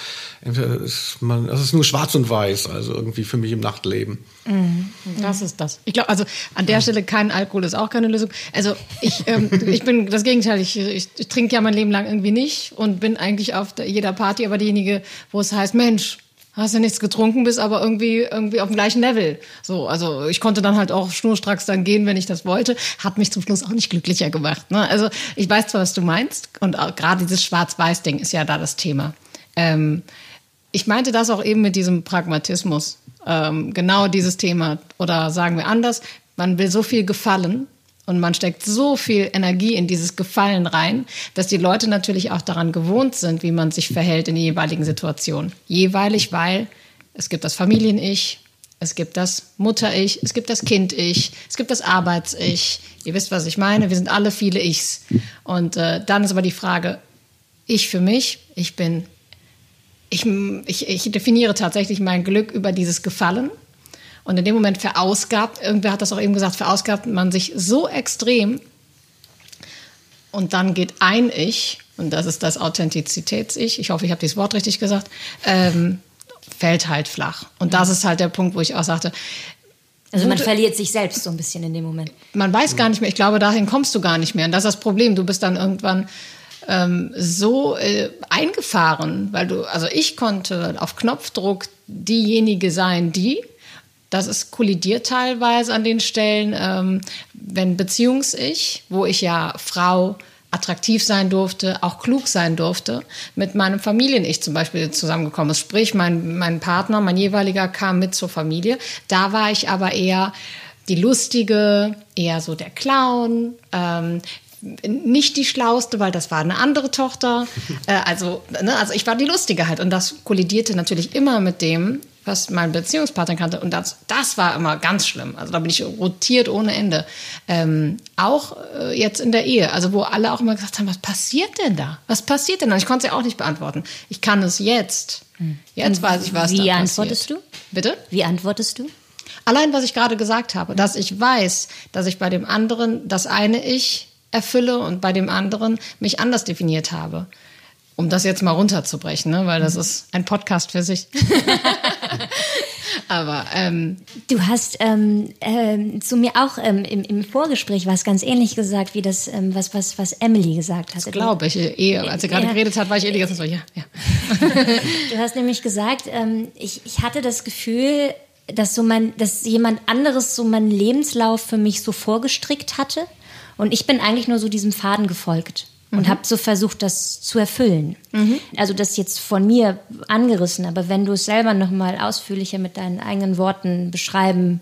entweder ist man, das ist nur schwarz und weiß, also irgendwie für mich im Nachtleben. Mhm. Das ist das. Ich glaube, also an der Stelle kein Alkohol ist auch keine Lösung. Also ich, ähm, [LAUGHS] ich bin das Gegenteil. Ich, ich, ich trinke ja mein Leben lang irgendwie nicht und bin eigentlich auf jeder Party aber diejenige, wo es heißt, Mensch, hast ja nichts getrunken, bist aber irgendwie irgendwie auf dem gleichen Level. So, also ich konnte dann halt auch schnurstracks dann gehen, wenn ich das wollte. Hat mich zum Schluss auch nicht glücklicher gemacht. Ne? Also ich weiß zwar, was du meinst und gerade dieses Schwarz-Weiß-Ding ist ja da das Thema. Ähm, ich meinte das auch eben mit diesem Pragmatismus. Ähm, genau dieses Thema. Oder sagen wir anders, man will so viel gefallen, und man steckt so viel Energie in dieses Gefallen rein, dass die Leute natürlich auch daran gewohnt sind, wie man sich verhält in der jeweiligen Situation. Jeweilig, weil es gibt das Familien-Ich, es gibt das Mutter-Ich, es gibt das Kind-Ich, es gibt das Arbeits-Ich. Ihr wisst, was ich meine. Wir sind alle viele Ichs. Und äh, dann ist aber die Frage, ich für mich, ich bin, ich, ich, ich definiere tatsächlich mein Glück über dieses Gefallen und in dem Moment verausgabt, irgendwer hat das auch eben gesagt, verausgabt man sich so extrem und dann geht ein Ich, und das ist das Authentizitäts-Ich, ich hoffe, ich habe dieses Wort richtig gesagt, ähm, fällt halt flach. Und das ist halt der Punkt, wo ich auch sagte, also man verliert sich selbst so ein bisschen in dem Moment. Man weiß gar nicht mehr, ich glaube, dahin kommst du gar nicht mehr. Und das ist das Problem. Du bist dann irgendwann ähm, so äh, eingefahren, weil du, also ich konnte auf Knopfdruck diejenige sein, die, das ist kollidiert teilweise an den Stellen, ähm, wenn Beziehungs-Ich, wo ich ja Frau attraktiv sein durfte, auch klug sein durfte, mit meinem Familien-Ich zum Beispiel zusammengekommen ist. Sprich, mein, mein Partner, mein jeweiliger kam mit zur Familie. Da war ich aber eher die Lustige, eher so der Clown, ähm, nicht die schlauste, weil das war eine andere Tochter. Äh, also, ne, also ich war die Lustige halt. Und das kollidierte natürlich immer mit dem, was mein Beziehungspartner kannte. Und das, das war immer ganz schlimm. Also da bin ich rotiert ohne Ende. Ähm, auch äh, jetzt in der Ehe, also wo alle auch immer gesagt haben, was passiert denn da? Was passiert denn da? Ich konnte es ja auch nicht beantworten. Ich kann es jetzt. Hm. Jetzt weiß ich, was Wie da antwortest du? Bitte? Wie antwortest du? Allein, was ich gerade gesagt habe, dass ich weiß, dass ich bei dem anderen das eine Ich erfülle und bei dem anderen mich anders definiert habe. Um das jetzt mal runterzubrechen, ne? weil das mhm. ist ein Podcast für sich. [LAUGHS] Aber ähm, du hast ähm, ähm, zu mir auch ähm, im, im Vorgespräch was ganz ähnlich gesagt, wie das, ähm, was, was, was Emily gesagt hat. Glaube ich. Eh, als sie gerade ja. geredet hat, war ich eh die ganze Zeit ja, ja. [LAUGHS] du hast nämlich gesagt, ähm, ich, ich hatte das Gefühl, dass so mein, dass jemand anderes so meinen Lebenslauf für mich so vorgestrickt hatte. Und ich bin eigentlich nur so diesem Faden gefolgt und mhm. habe so versucht, das zu erfüllen. Mhm. Also das jetzt von mir angerissen, aber wenn du es selber noch mal ausführlicher mit deinen eigenen Worten beschreiben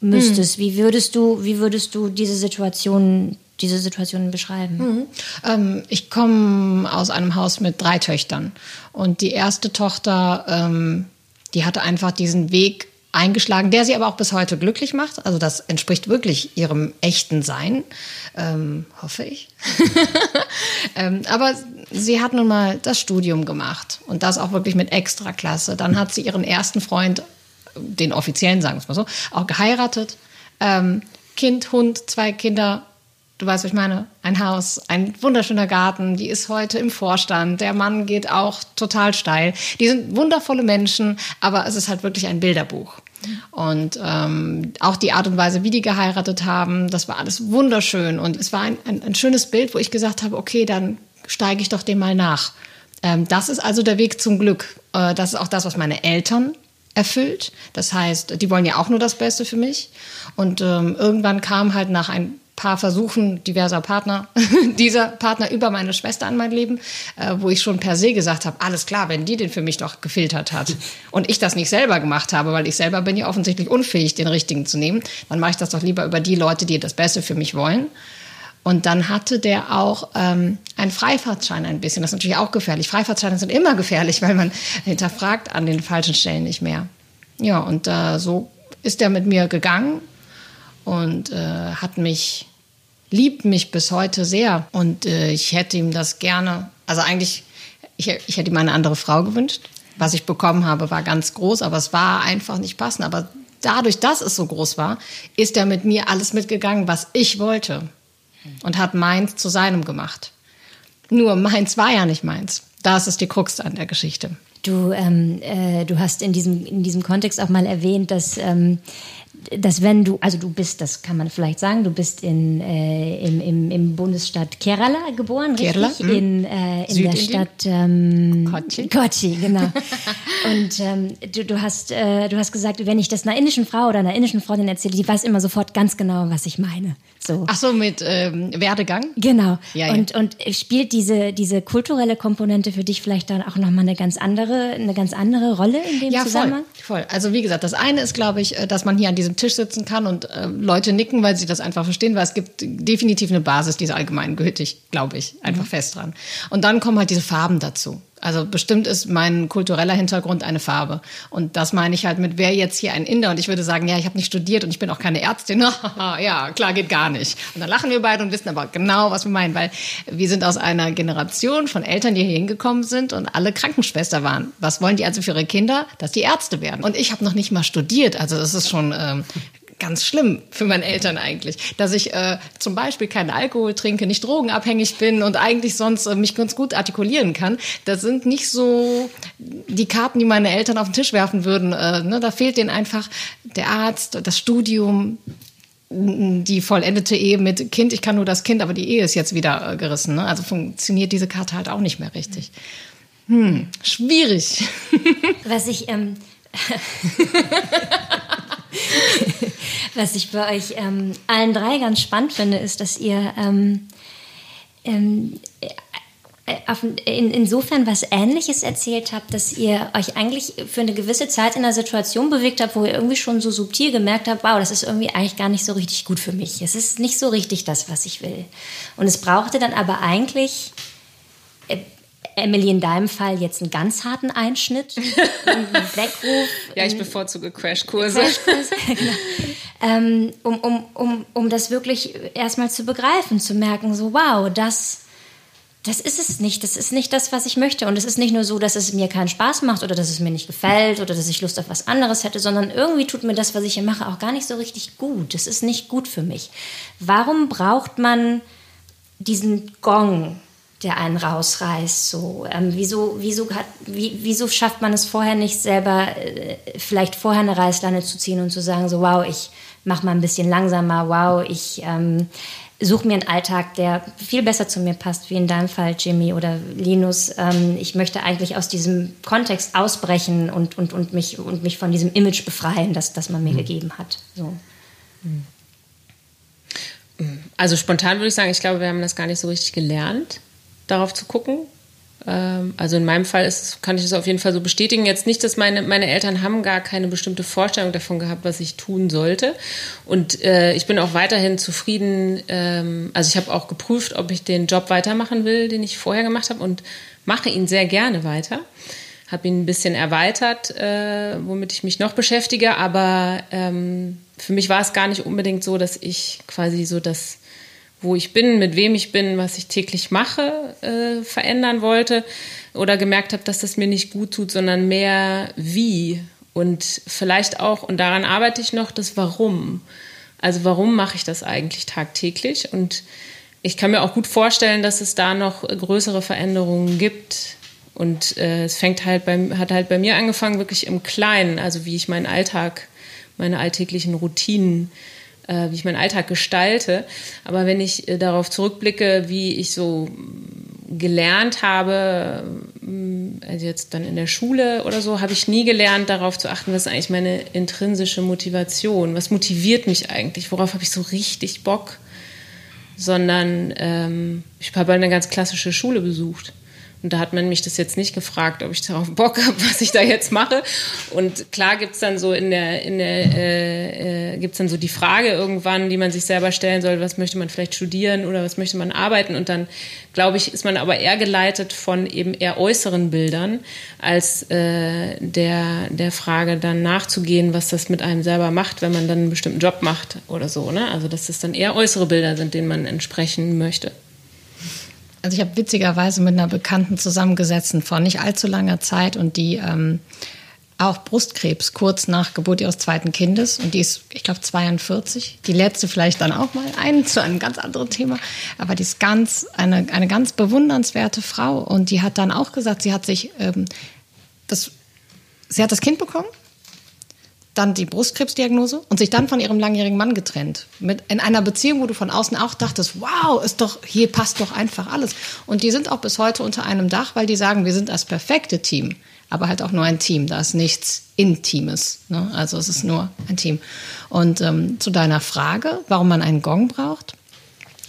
müsstest, mhm. wie würdest du, wie würdest du diese Situation diese Situationen beschreiben? Mhm. Ähm, ich komme aus einem Haus mit drei Töchtern. Und die erste Tochter, ähm, die hatte einfach diesen Weg eingeschlagen, der sie aber auch bis heute glücklich macht. Also das entspricht wirklich ihrem echten Sein, ähm, hoffe ich. [LAUGHS] ähm, aber sie hat nun mal das Studium gemacht und das auch wirklich mit Extraklasse. Dann hat sie ihren ersten Freund, den offiziellen, sagen wir es mal so, auch geheiratet. Ähm, kind, Hund, zwei Kinder, Du weißt, was ich meine? Ein Haus, ein wunderschöner Garten, die ist heute im Vorstand. Der Mann geht auch total steil. Die sind wundervolle Menschen, aber es ist halt wirklich ein Bilderbuch. Und ähm, auch die Art und Weise, wie die geheiratet haben, das war alles wunderschön. Und es war ein, ein, ein schönes Bild, wo ich gesagt habe, okay, dann steige ich doch dem mal nach. Ähm, das ist also der Weg zum Glück. Äh, das ist auch das, was meine Eltern erfüllt. Das heißt, die wollen ja auch nur das Beste für mich. Und ähm, irgendwann kam halt nach ein paar Versuchen diverser Partner, [LAUGHS] dieser Partner über meine Schwester an mein Leben, äh, wo ich schon per se gesagt habe, alles klar, wenn die den für mich doch gefiltert hat [LAUGHS] und ich das nicht selber gemacht habe, weil ich selber bin ja offensichtlich unfähig, den richtigen zu nehmen, dann mache ich das doch lieber über die Leute, die das Beste für mich wollen. Und dann hatte der auch ähm, einen Freifahrtschein ein bisschen. Das ist natürlich auch gefährlich. Freifahrtscheine sind immer gefährlich, weil man hinterfragt an den falschen Stellen nicht mehr. Ja, und äh, so ist er mit mir gegangen und äh, hat mich liebt mich bis heute sehr. Und äh, ich hätte ihm das gerne, also eigentlich, ich, ich hätte ihm eine andere Frau gewünscht. Was ich bekommen habe, war ganz groß, aber es war einfach nicht passend. Aber dadurch, dass es so groß war, ist er mit mir alles mitgegangen, was ich wollte. Und hat meins zu seinem gemacht. Nur meins war ja nicht meins. Das ist die Krux an der Geschichte. Du, ähm, äh, du hast in diesem, in diesem Kontext auch mal erwähnt, dass ähm, dass wenn du, also du bist, das kann man vielleicht sagen, du bist in, äh, im, im, im Bundesstaat Kerala geboren, Kerala, richtig? Hm. In, äh, in der Stadt ähm, Kochi. Kochi, genau. [LAUGHS] Und ähm, du, du, hast, äh, du hast gesagt, wenn ich das einer indischen Frau oder einer indischen Freundin erzähle, die weiß immer sofort ganz genau, was ich meine. So. Ach so, mit ähm, Werdegang? Genau. Ja, ja. Und, und spielt diese, diese kulturelle Komponente für dich vielleicht dann auch nochmal eine ganz andere, eine ganz andere Rolle in dem ja, Zusammenhang? Voll, voll. Also wie gesagt, das eine ist, glaube ich, äh, dass man hier an diesem Tisch sitzen kann und äh, Leute nicken, weil sie das einfach verstehen, weil es gibt definitiv eine Basis, die ist allgemeingültig, glaube ich, einfach mhm. fest dran. Und dann kommen halt diese Farben dazu. Also bestimmt ist mein kultureller Hintergrund eine Farbe. Und das meine ich halt mit, wer jetzt hier ein Inder? Und ich würde sagen, ja, ich habe nicht studiert und ich bin auch keine Ärztin. [LAUGHS] ja, klar, geht gar nicht. Und dann lachen wir beide und wissen aber genau, was wir meinen, weil wir sind aus einer Generation von Eltern, die hier hingekommen sind und alle Krankenschwester waren. Was wollen die also für ihre Kinder? Dass die Ärzte werden. Und ich habe noch nicht mal studiert. Also das ist schon ähm, ganz schlimm für meine Eltern eigentlich, dass ich äh, zum Beispiel keinen Alkohol trinke, nicht drogenabhängig bin und eigentlich sonst äh, mich ganz gut artikulieren kann. Das sind nicht so die Karten, die meine Eltern auf den Tisch werfen würden. Äh, ne? Da fehlt denen einfach der Arzt, das Studium, die vollendete Ehe mit Kind. Ich kann nur das Kind, aber die Ehe ist jetzt wieder äh, gerissen. Ne? Also funktioniert diese Karte halt auch nicht mehr richtig. Hm, schwierig. Was ich ähm [LAUGHS] Was ich bei euch ähm, allen drei ganz spannend finde, ist, dass ihr ähm, ähm, äh, in, insofern was Ähnliches erzählt habt, dass ihr euch eigentlich für eine gewisse Zeit in einer Situation bewegt habt, wo ihr irgendwie schon so subtil gemerkt habt, wow, das ist irgendwie eigentlich gar nicht so richtig gut für mich. Es ist nicht so richtig das, was ich will. Und es brauchte dann aber eigentlich Emily, in deinem Fall jetzt einen ganz harten Einschnitt, einen [LAUGHS] Weckruf. ja, ich bevorzuge Crashkurse. Crashkurse [LAUGHS] genau. ähm, um, um, um, um das wirklich erstmal zu begreifen, zu merken, so wow, das, das ist es nicht. Das ist nicht das, was ich möchte. Und es ist nicht nur so, dass es mir keinen Spaß macht oder dass es mir nicht gefällt oder dass ich Lust auf was anderes hätte, sondern irgendwie tut mir das, was ich hier mache, auch gar nicht so richtig gut. Es ist nicht gut für mich. Warum braucht man diesen Gong? Der einen rausreißt. So, ähm, wieso, wieso, hat, wie, wieso schafft man es vorher nicht selber, äh, vielleicht vorher eine Reißleine zu ziehen und zu sagen, so wow, ich mache mal ein bisschen langsamer, wow, ich ähm, suche mir einen Alltag, der viel besser zu mir passt, wie in deinem Fall, Jimmy oder Linus. Ähm, ich möchte eigentlich aus diesem Kontext ausbrechen und, und, und, mich, und mich von diesem Image befreien, das, das man mir mhm. gegeben hat. So. Also spontan würde ich sagen, ich glaube, wir haben das gar nicht so richtig gelernt darauf zu gucken. Ähm, also in meinem Fall ist, kann ich das auf jeden Fall so bestätigen. Jetzt nicht, dass meine, meine Eltern haben gar keine bestimmte Vorstellung davon gehabt, was ich tun sollte. Und äh, ich bin auch weiterhin zufrieden. Ähm, also ich habe auch geprüft, ob ich den Job weitermachen will, den ich vorher gemacht habe und mache ihn sehr gerne weiter. Habe ihn ein bisschen erweitert, äh, womit ich mich noch beschäftige. Aber ähm, für mich war es gar nicht unbedingt so, dass ich quasi so das wo ich bin, mit wem ich bin, was ich täglich mache, äh, verändern wollte oder gemerkt habe, dass das mir nicht gut tut, sondern mehr wie und vielleicht auch, und daran arbeite ich noch, das Warum. Also warum mache ich das eigentlich tagtäglich? Und ich kann mir auch gut vorstellen, dass es da noch größere Veränderungen gibt. Und äh, es fängt halt beim, hat halt bei mir angefangen, wirklich im Kleinen, also wie ich meinen Alltag, meine alltäglichen Routinen äh, wie ich meinen Alltag gestalte. Aber wenn ich äh, darauf zurückblicke, wie ich so gelernt habe, mm, also jetzt dann in der Schule oder so, habe ich nie gelernt, darauf zu achten, was ist eigentlich meine intrinsische Motivation, was motiviert mich eigentlich, worauf habe ich so richtig Bock, sondern ähm, ich habe eine ganz klassische Schule besucht. Und da hat man mich das jetzt nicht gefragt, ob ich darauf [LAUGHS] Bock habe, was ich da jetzt mache. Und klar gibt's dann so in der, in der äh, äh, gibt's dann so die Frage irgendwann, die man sich selber stellen soll, was möchte man vielleicht studieren oder was möchte man arbeiten. Und dann, glaube ich, ist man aber eher geleitet von eben eher äußeren Bildern, als äh, der, der Frage dann nachzugehen, was das mit einem selber macht, wenn man dann einen bestimmten Job macht oder so. Ne? Also dass das dann eher äußere Bilder sind, denen man entsprechen möchte. Also ich habe witzigerweise mit einer Bekannten zusammengesessen vor nicht allzu langer Zeit und die ähm, auch Brustkrebs kurz nach Geburt ihres zweiten Kindes und die ist, ich glaube, 42. Die letzte vielleicht dann auch mal ein zu einem ganz anderen Thema, aber die ist ganz eine eine ganz bewundernswerte Frau und die hat dann auch gesagt, sie hat sich ähm, das sie hat das Kind bekommen dann die Brustkrebsdiagnose und sich dann von ihrem langjährigen Mann getrennt. Mit, in einer Beziehung, wo du von außen auch dachtest, wow, ist doch, hier passt doch einfach alles. Und die sind auch bis heute unter einem Dach, weil die sagen, wir sind das perfekte Team. Aber halt auch nur ein Team, da ist nichts Intimes. Ne? Also es ist nur ein Team. Und ähm, zu deiner Frage, warum man einen Gong braucht,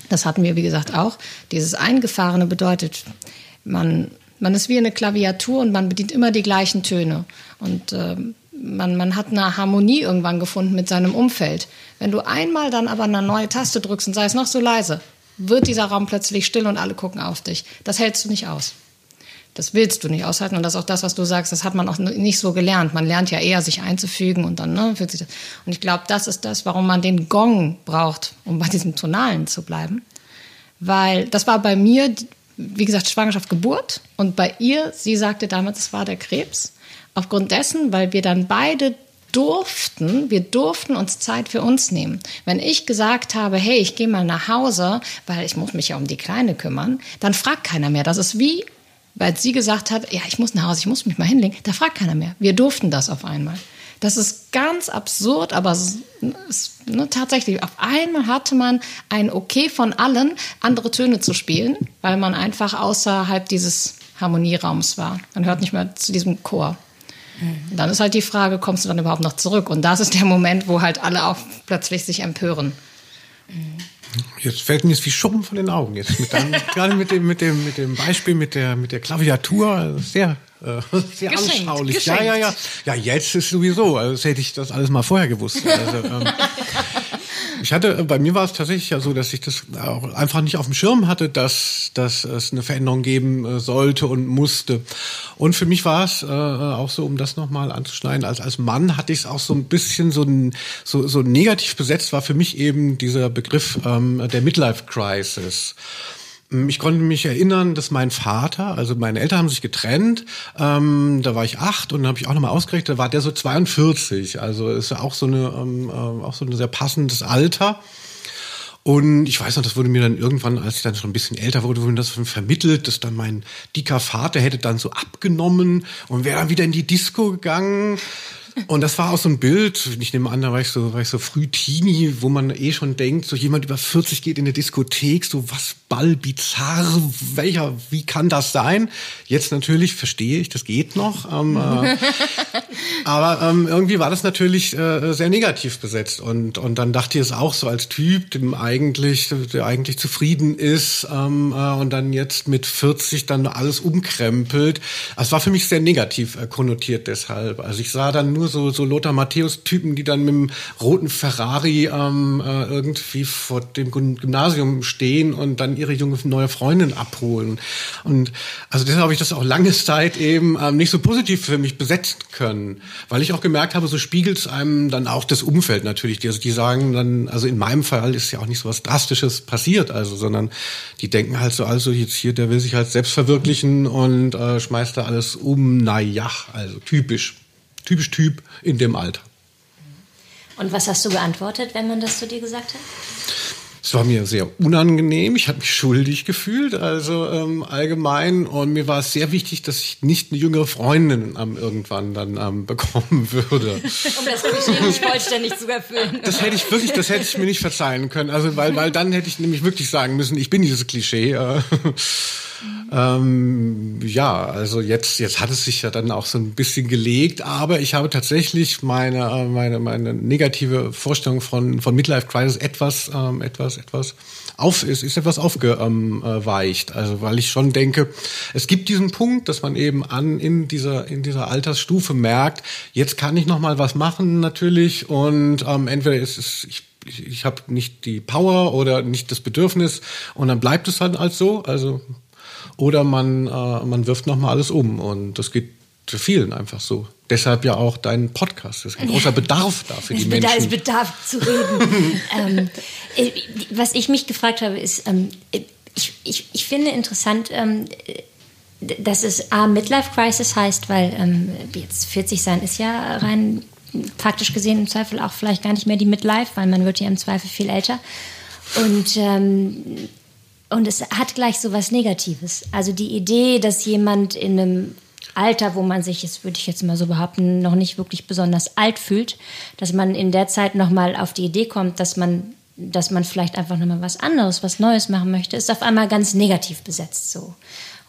das hatten wir, wie gesagt, auch. Dieses Eingefahrene bedeutet, man, man ist wie eine Klaviatur und man bedient immer die gleichen Töne. Und ähm, man, man hat eine Harmonie irgendwann gefunden mit seinem Umfeld. Wenn du einmal dann aber eine neue Taste drückst und sei es noch so leise, wird dieser Raum plötzlich still und alle gucken auf dich. Das hältst du nicht aus. Das willst du nicht aushalten und das ist auch das, was du sagst, das hat man auch nicht so gelernt. Man lernt ja eher, sich einzufügen und dann ne, fühlt sich das. Und ich glaube, das ist das, warum man den Gong braucht, um bei diesem Tonalen zu bleiben. Weil das war bei mir, wie gesagt, Schwangerschaft, Geburt und bei ihr, sie sagte damals, es war der Krebs. Aufgrund dessen, weil wir dann beide durften, wir durften uns Zeit für uns nehmen. Wenn ich gesagt habe, hey, ich gehe mal nach Hause, weil ich muss mich ja um die Kleine kümmern, dann fragt keiner mehr. Das ist wie, weil sie gesagt hat, ja, ich muss nach Hause, ich muss mich mal hinlegen, da fragt keiner mehr. Wir durften das auf einmal. Das ist ganz absurd, aber es ist, ne, tatsächlich, auf einmal hatte man ein Okay von allen, andere Töne zu spielen, weil man einfach außerhalb dieses Harmonieraums war. Man hört nicht mehr zu diesem Chor. Mhm. Dann ist halt die Frage, kommst du dann überhaupt noch zurück? Und das ist der Moment, wo halt alle auch plötzlich sich empören. Jetzt fällt mir jetzt wie Schuppen von den Augen. Jetzt mit deinem, [LAUGHS] gerade mit dem, mit dem, mit dem Beispiel mit der, mit der Klaviatur, sehr, äh, sehr geschenkt, anschaulich. Geschenkt. Ja, ja, ja. Ja, jetzt ist sowieso, als hätte ich das alles mal vorher gewusst. Also, ähm, [LAUGHS] ich hatte, bei mir war es tatsächlich ja so, dass ich das auch einfach nicht auf dem Schirm hatte, dass, dass es eine Veränderung geben äh, sollte und musste. Und für mich war es äh, auch so, um das nochmal anzuschneiden, als, als Mann hatte ich es auch so ein bisschen so, so, so negativ besetzt, war für mich eben dieser Begriff ähm, der Midlife Crisis. Ich konnte mich erinnern, dass mein Vater, also meine Eltern haben sich getrennt, ähm, da war ich acht und dann habe ich auch nochmal ausgerechnet, da war der so 42. Also ist ja auch so eine, ähm, äh, auch so ein sehr passendes Alter. Und ich weiß noch, das wurde mir dann irgendwann, als ich dann schon ein bisschen älter wurde, wurde mir das vermittelt, dass dann mein dicker Vater hätte dann so abgenommen und wäre dann wieder in die Disco gegangen. Und das war auch so ein Bild, ich nehme an, da war ich so, war ich so früh Teenie, wo man eh schon denkt, so jemand über 40 geht in eine Diskothek, so was Ball bizarr, welcher, wie kann das sein? Jetzt natürlich verstehe ich, das geht noch. Ähm, äh, [LAUGHS] aber ähm, irgendwie war das natürlich äh, sehr negativ besetzt. Und, und dann dachte ich es auch so als Typ, dem eigentlich, der eigentlich zufrieden ist ähm, äh, und dann jetzt mit 40 dann alles umkrempelt. Es war für mich sehr negativ äh, konnotiert deshalb. Also ich sah dann nur so, so Lothar Matthäus-Typen, die dann mit dem roten Ferrari ähm, äh, irgendwie vor dem Gymnasium stehen und dann ihre junge neue Freundin abholen. Und also deshalb habe ich das auch lange Zeit eben ähm, nicht so positiv für mich besetzen können, weil ich auch gemerkt habe, so spiegelt es einem dann auch das Umfeld natürlich. Die, also die sagen dann, also in meinem Fall ist ja auch nicht so was Drastisches passiert, also, sondern die denken halt so, also jetzt hier, der will sich halt selbst verwirklichen und äh, schmeißt da alles um. Naja, also typisch, typisch Typ in dem Alter. Und was hast du geantwortet, wenn man das zu dir gesagt hat? Es war mir sehr unangenehm. Ich habe mich schuldig gefühlt, also ähm, allgemein. Und mir war es sehr wichtig, dass ich nicht eine jüngere Freundin ähm, irgendwann dann ähm, [LAUGHS] bekommen würde. um das Klischee nicht vollständig zu erfüllen. Das hätte ich wirklich, das hätte ich mir nicht verzeihen können. Also weil, weil dann hätte ich nämlich wirklich sagen müssen, ich bin dieses Klischee. Äh, ähm, ja, also jetzt, jetzt hat es sich ja dann auch so ein bisschen gelegt, aber ich habe tatsächlich meine, äh, meine, meine negative Vorstellung von, von Midlife Crisis etwas, ähm, etwas, etwas auf, ist, ist etwas aufgeweicht. Also, weil ich schon denke, es gibt diesen Punkt, dass man eben an, in dieser, in dieser Altersstufe merkt, jetzt kann ich noch mal was machen, natürlich, und ähm, entweder ist es, ich ich, ich habe nicht die Power oder nicht das Bedürfnis und dann bleibt es halt als so. Also oder man, äh, man wirft nochmal alles um. Und das geht vielen einfach so. Deshalb ja auch dein Podcast. Es ist ein großer Bedarf da für die Menschen. Da ist Bedarf zu reden. [LAUGHS] ähm, äh, was ich mich gefragt habe, ist, ähm, ich, ich, ich finde interessant, ähm, dass es A, Midlife Crisis heißt, weil ähm, jetzt 40 sein ist ja rein praktisch gesehen im Zweifel auch vielleicht gar nicht mehr die Midlife, weil man wird ja im Zweifel viel älter. Und ähm, und es hat gleich so was Negatives. Also die Idee, dass jemand in einem Alter, wo man sich, das würde ich jetzt mal so behaupten, noch nicht wirklich besonders alt fühlt, dass man in der Zeit nochmal auf die Idee kommt, dass man, dass man vielleicht einfach nochmal was anderes, was Neues machen möchte, ist auf einmal ganz negativ besetzt so.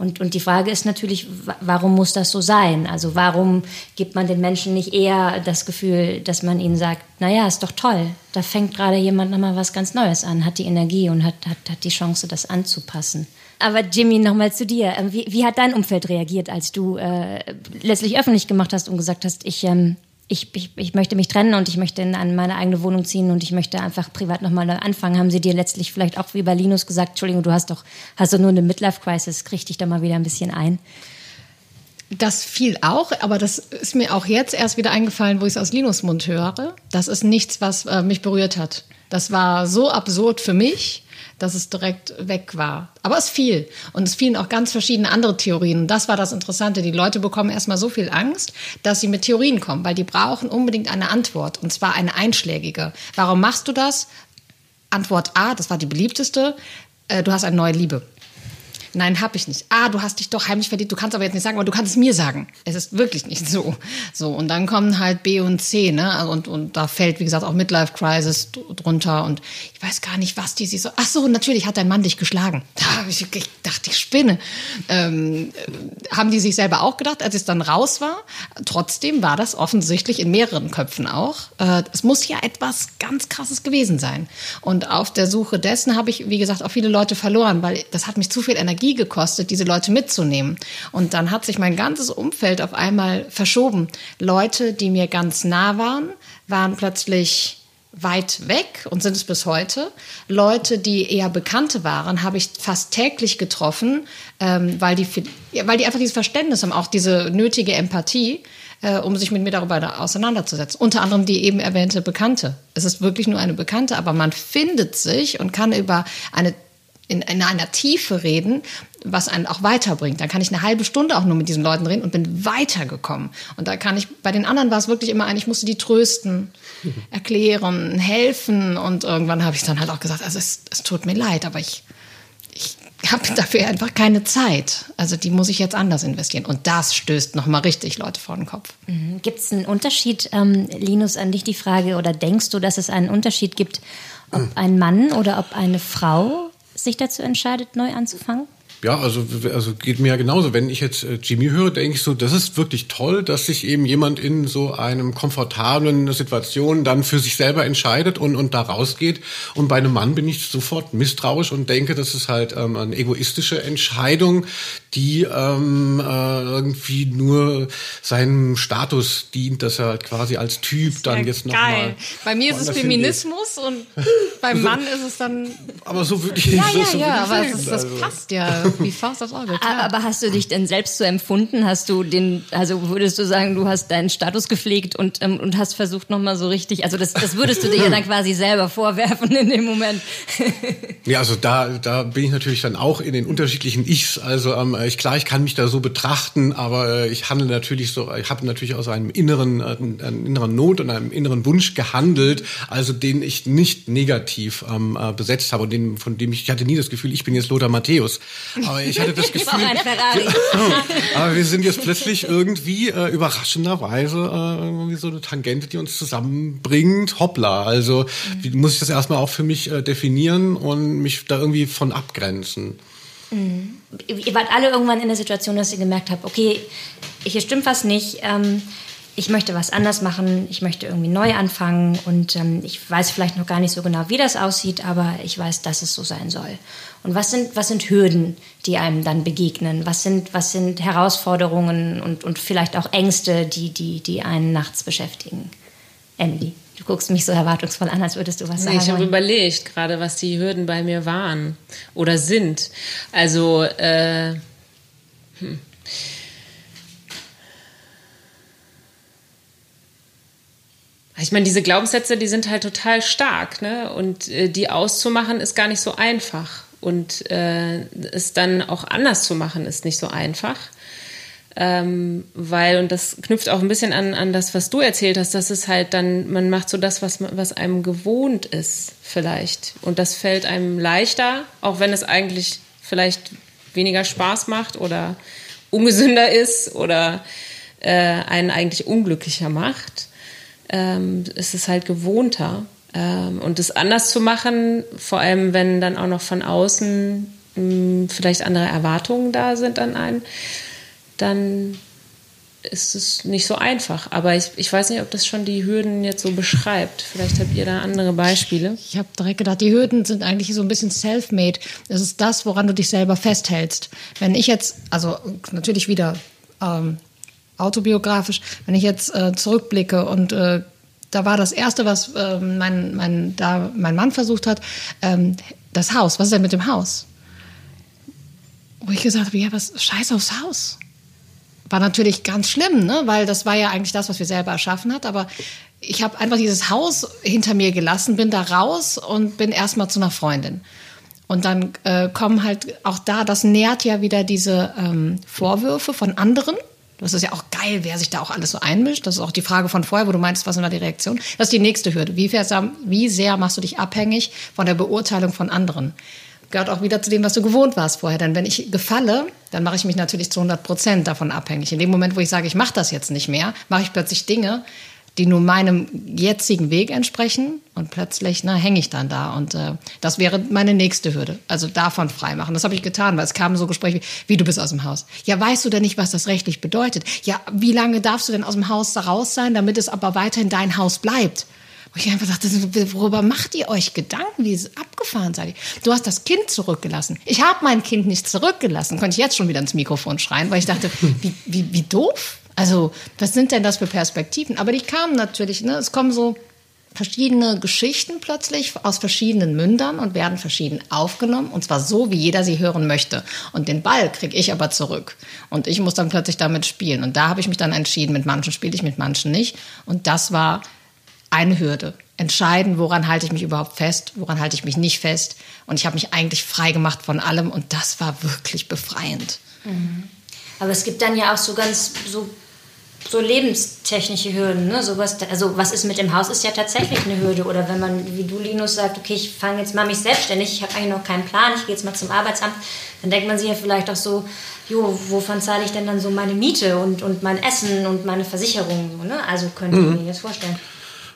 Und, und die Frage ist natürlich, warum muss das so sein? Also warum gibt man den Menschen nicht eher das Gefühl, dass man ihnen sagt, naja, ist doch toll, da fängt gerade jemand nochmal was ganz Neues an, hat die Energie und hat, hat, hat die Chance, das anzupassen. Aber Jimmy, nochmal zu dir. Ähm, wie, wie, hat dein Umfeld reagiert, als du äh, letztlich öffentlich gemacht hast und gesagt hast, ich... Ähm, ich, ich, ich, möchte mich trennen und ich möchte in meine eigene Wohnung ziehen und ich möchte einfach privat nochmal neu anfangen. Haben sie dir letztlich vielleicht auch wie bei Linus gesagt, Entschuldigung, du hast doch, hast doch nur eine Midlife-Crisis, krieg dich da mal wieder ein bisschen ein? Das fiel auch, aber das ist mir auch jetzt erst wieder eingefallen, wo ich es aus Linus Mund höre. Das ist nichts, was äh, mich berührt hat. Das war so absurd für mich dass es direkt weg war. Aber es fiel. Und es fielen auch ganz verschiedene andere Theorien. Und das war das Interessante. Die Leute bekommen erstmal so viel Angst, dass sie mit Theorien kommen, weil die brauchen unbedingt eine Antwort. Und zwar eine einschlägige. Warum machst du das? Antwort A, das war die beliebteste. Äh, du hast eine neue Liebe. Nein, habe ich nicht. Ah, du hast dich doch heimlich verliebt. Du kannst aber jetzt nicht sagen, aber du kannst es mir sagen. Es ist wirklich nicht so. So und dann kommen halt B und C, ne? Also, und und da fällt wie gesagt auch Midlife Crisis drunter und ich weiß gar nicht, was die sich so. Ach so, natürlich hat dein Mann dich geschlagen. [LAUGHS] Da habe ich, ich dachte, ich spinne. Ähm, haben die sich selber auch gedacht, als es dann raus war? Trotzdem war das offensichtlich in mehreren Köpfen auch. Äh, es muss ja etwas ganz Krasses gewesen sein. Und auf der Suche dessen habe ich, wie gesagt, auch viele Leute verloren, weil das hat mich zu viel Energie Energie gekostet, diese Leute mitzunehmen. Und dann hat sich mein ganzes Umfeld auf einmal verschoben. Leute, die mir ganz nah waren, waren plötzlich weit weg und sind es bis heute. Leute, die eher Bekannte waren, habe ich fast täglich getroffen, ähm, weil, die, weil die einfach dieses Verständnis haben, auch diese nötige Empathie, äh, um sich mit mir darüber auseinanderzusetzen. Unter anderem die eben erwähnte Bekannte. Es ist wirklich nur eine Bekannte, aber man findet sich und kann über eine in, in einer Tiefe reden, was einen auch weiterbringt. Dann kann ich eine halbe Stunde auch nur mit diesen Leuten reden und bin weitergekommen. Und da kann ich, bei den anderen war es wirklich immer ein, ich musste die trösten, [LAUGHS] erklären, helfen. Und irgendwann habe ich dann halt auch gesagt, also es, es tut mir leid, aber ich, ich habe dafür einfach keine Zeit. Also die muss ich jetzt anders investieren. Und das stößt nochmal richtig Leute vor den Kopf. Mhm. Gibt es einen Unterschied, ähm, Linus, an dich die Frage, oder denkst du, dass es einen Unterschied gibt, ob ein Mann oder ob eine Frau sich dazu entscheidet, neu anzufangen? Ja, also, also geht mir ja genauso. Wenn ich jetzt äh, Jimmy höre, denke ich so, das ist wirklich toll, dass sich eben jemand in so einem komfortablen Situation dann für sich selber entscheidet und, und da rausgeht. Und bei einem Mann bin ich sofort misstrauisch und denke, das ist halt ähm, eine egoistische Entscheidung, die ähm, äh, irgendwie nur seinem Status dient, dass er halt quasi als Typ dann ja jetzt nochmal. Bei mir ist es Feminismus und [LAUGHS] beim Mann ist es dann. Aber so wirklich. Ja, ja, so ja, aber das, das also. passt ja [LAUGHS] wie Faust aufs Auge. Klar. Aber hast du dich denn selbst so empfunden? Hast du den, also würdest du sagen, du hast deinen Status gepflegt und, ähm, und hast versucht nochmal so richtig, also das, das würdest du dir ja dann quasi selber vorwerfen in dem Moment. [LAUGHS] ja, also da, da bin ich natürlich dann auch in den unterschiedlichen Ichs. Also ähm, ich klar, ich kann mich da so betrachten, aber äh, ich handle natürlich so, ich habe natürlich aus einem inneren, äh, einer inneren Not und einem inneren Wunsch gehandelt, also den ich nicht negativ ähm, äh, besetzt habe und den, von dem ich, ich hatte nie das Gefühl, ich bin jetzt Lothar Matthäus. [LAUGHS] Aber ich hatte das Gefühl. [LAUGHS] aber wir sind jetzt plötzlich irgendwie äh, überraschenderweise äh, irgendwie so eine Tangente, die uns zusammenbringt. Hoppla. Also mhm. muss ich das erstmal auch für mich äh, definieren und mich da irgendwie von abgrenzen. Mhm. Ihr wart alle irgendwann in der Situation, dass ihr gemerkt habt, okay, hier stimmt was nicht. Ähm, ich möchte was anders machen, ich möchte irgendwie neu anfangen und ähm, ich weiß vielleicht noch gar nicht so genau, wie das aussieht, aber ich weiß, dass es so sein soll. Und was sind, was sind Hürden, die einem dann begegnen? Was sind, was sind Herausforderungen und, und vielleicht auch Ängste, die, die, die einen nachts beschäftigen? Emily, du guckst mich so erwartungsvoll an, als würdest du was sagen. Ich habe überlegt gerade, was die Hürden bei mir waren oder sind. Also, äh, hm. Ich meine, diese Glaubenssätze, die sind halt total stark, ne? Und äh, die auszumachen ist gar nicht so einfach. Und äh, es dann auch anders zu machen, ist nicht so einfach. Ähm, weil, und das knüpft auch ein bisschen an, an das, was du erzählt hast, dass es halt dann, man macht so das, was, was einem gewohnt ist, vielleicht. Und das fällt einem leichter, auch wenn es eigentlich vielleicht weniger Spaß macht oder ungesünder ist oder äh, einen eigentlich unglücklicher macht ähm, ist es halt gewohnter. Ähm, und das anders zu machen, vor allem wenn dann auch noch von außen mh, hm, vielleicht andere Erwartungen da sind an einen, dann ist es nicht so einfach. Aber ich, ich weiß nicht, ob das schon die Hürden jetzt so beschreibt. Vielleicht habt ihr da andere Beispiele. Ich habe direkt gedacht, die Hürden sind eigentlich so ein bisschen self-made. Das ist das, woran du dich selber festhältst. Wenn ich jetzt, also natürlich wieder ähm, autobiografisch, wenn ich jetzt äh, zurückblicke und äh, da war das Erste, was äh, mein, mein, da mein Mann versucht hat, ähm, das Haus. Was ist denn mit dem Haus? Wo ich gesagt habe, ja, was, scheiß aufs Haus. War natürlich ganz schlimm, ne? weil das war ja eigentlich das, was wir selber erschaffen hat. Aber ich habe einfach dieses Haus hinter mir gelassen, bin da raus und bin erstmal zu einer Freundin. Und dann äh, kommen halt auch da, das nährt ja wieder diese ähm, Vorwürfe von anderen. Das ist ja auch geil, wer sich da auch alles so einmischt. Das ist auch die Frage von vorher, wo du meinst, was da die Reaktion? Das ist die nächste Hürde. Wie, wie sehr machst du dich abhängig von der Beurteilung von anderen? Gehört auch wieder zu dem, was du gewohnt warst vorher. Denn wenn ich gefalle, dann mache ich mich natürlich zu 100 Prozent davon abhängig. In dem Moment, wo ich sage, ich mache das jetzt nicht mehr, mache ich plötzlich Dinge, die nur meinem jetzigen Weg entsprechen und plötzlich ne, hänge ich dann da und äh, das wäre meine nächste Hürde, also davon freimachen. Das habe ich getan, weil es kamen so Gespräche wie, wie du bist aus dem Haus. Ja, weißt du denn nicht, was das rechtlich bedeutet? Ja, wie lange darfst du denn aus dem Haus raus sein, damit es aber weiterhin dein Haus bleibt? Wo ich einfach dachte, worüber macht ihr euch Gedanken? Wie abgefahren seid ihr? Du hast das Kind zurückgelassen. Ich habe mein Kind nicht zurückgelassen. Konnte ich jetzt schon wieder ins Mikrofon schreien, weil ich dachte, [LAUGHS] wie, wie, wie doof? Also, was sind denn das für Perspektiven? Aber die kamen natürlich, ne? es kommen so verschiedene Geschichten plötzlich aus verschiedenen Mündern und werden verschieden aufgenommen. Und zwar so, wie jeder sie hören möchte. Und den Ball kriege ich aber zurück. Und ich muss dann plötzlich damit spielen. Und da habe ich mich dann entschieden, mit manchen spiele ich, mit manchen nicht. Und das war eine Hürde. Entscheiden, woran halte ich mich überhaupt fest, woran halte ich mich nicht fest. Und ich habe mich eigentlich frei gemacht von allem. Und das war wirklich befreiend. Mhm. Aber es gibt dann ja auch so ganz so so lebenstechnische Hürden, ne? Sowas, also was ist mit dem Haus, ist ja tatsächlich eine Hürde. Oder wenn man, wie du, Linus, sagt, okay, ich fange jetzt mal mich selbstständig, ich habe eigentlich noch keinen Plan, ich gehe jetzt mal zum Arbeitsamt, dann denkt man sich ja vielleicht auch so, jo, wovon zahle ich denn dann so meine Miete und, und mein Essen und meine Versicherung? So, ne? Also könnte ich mhm. mir das vorstellen.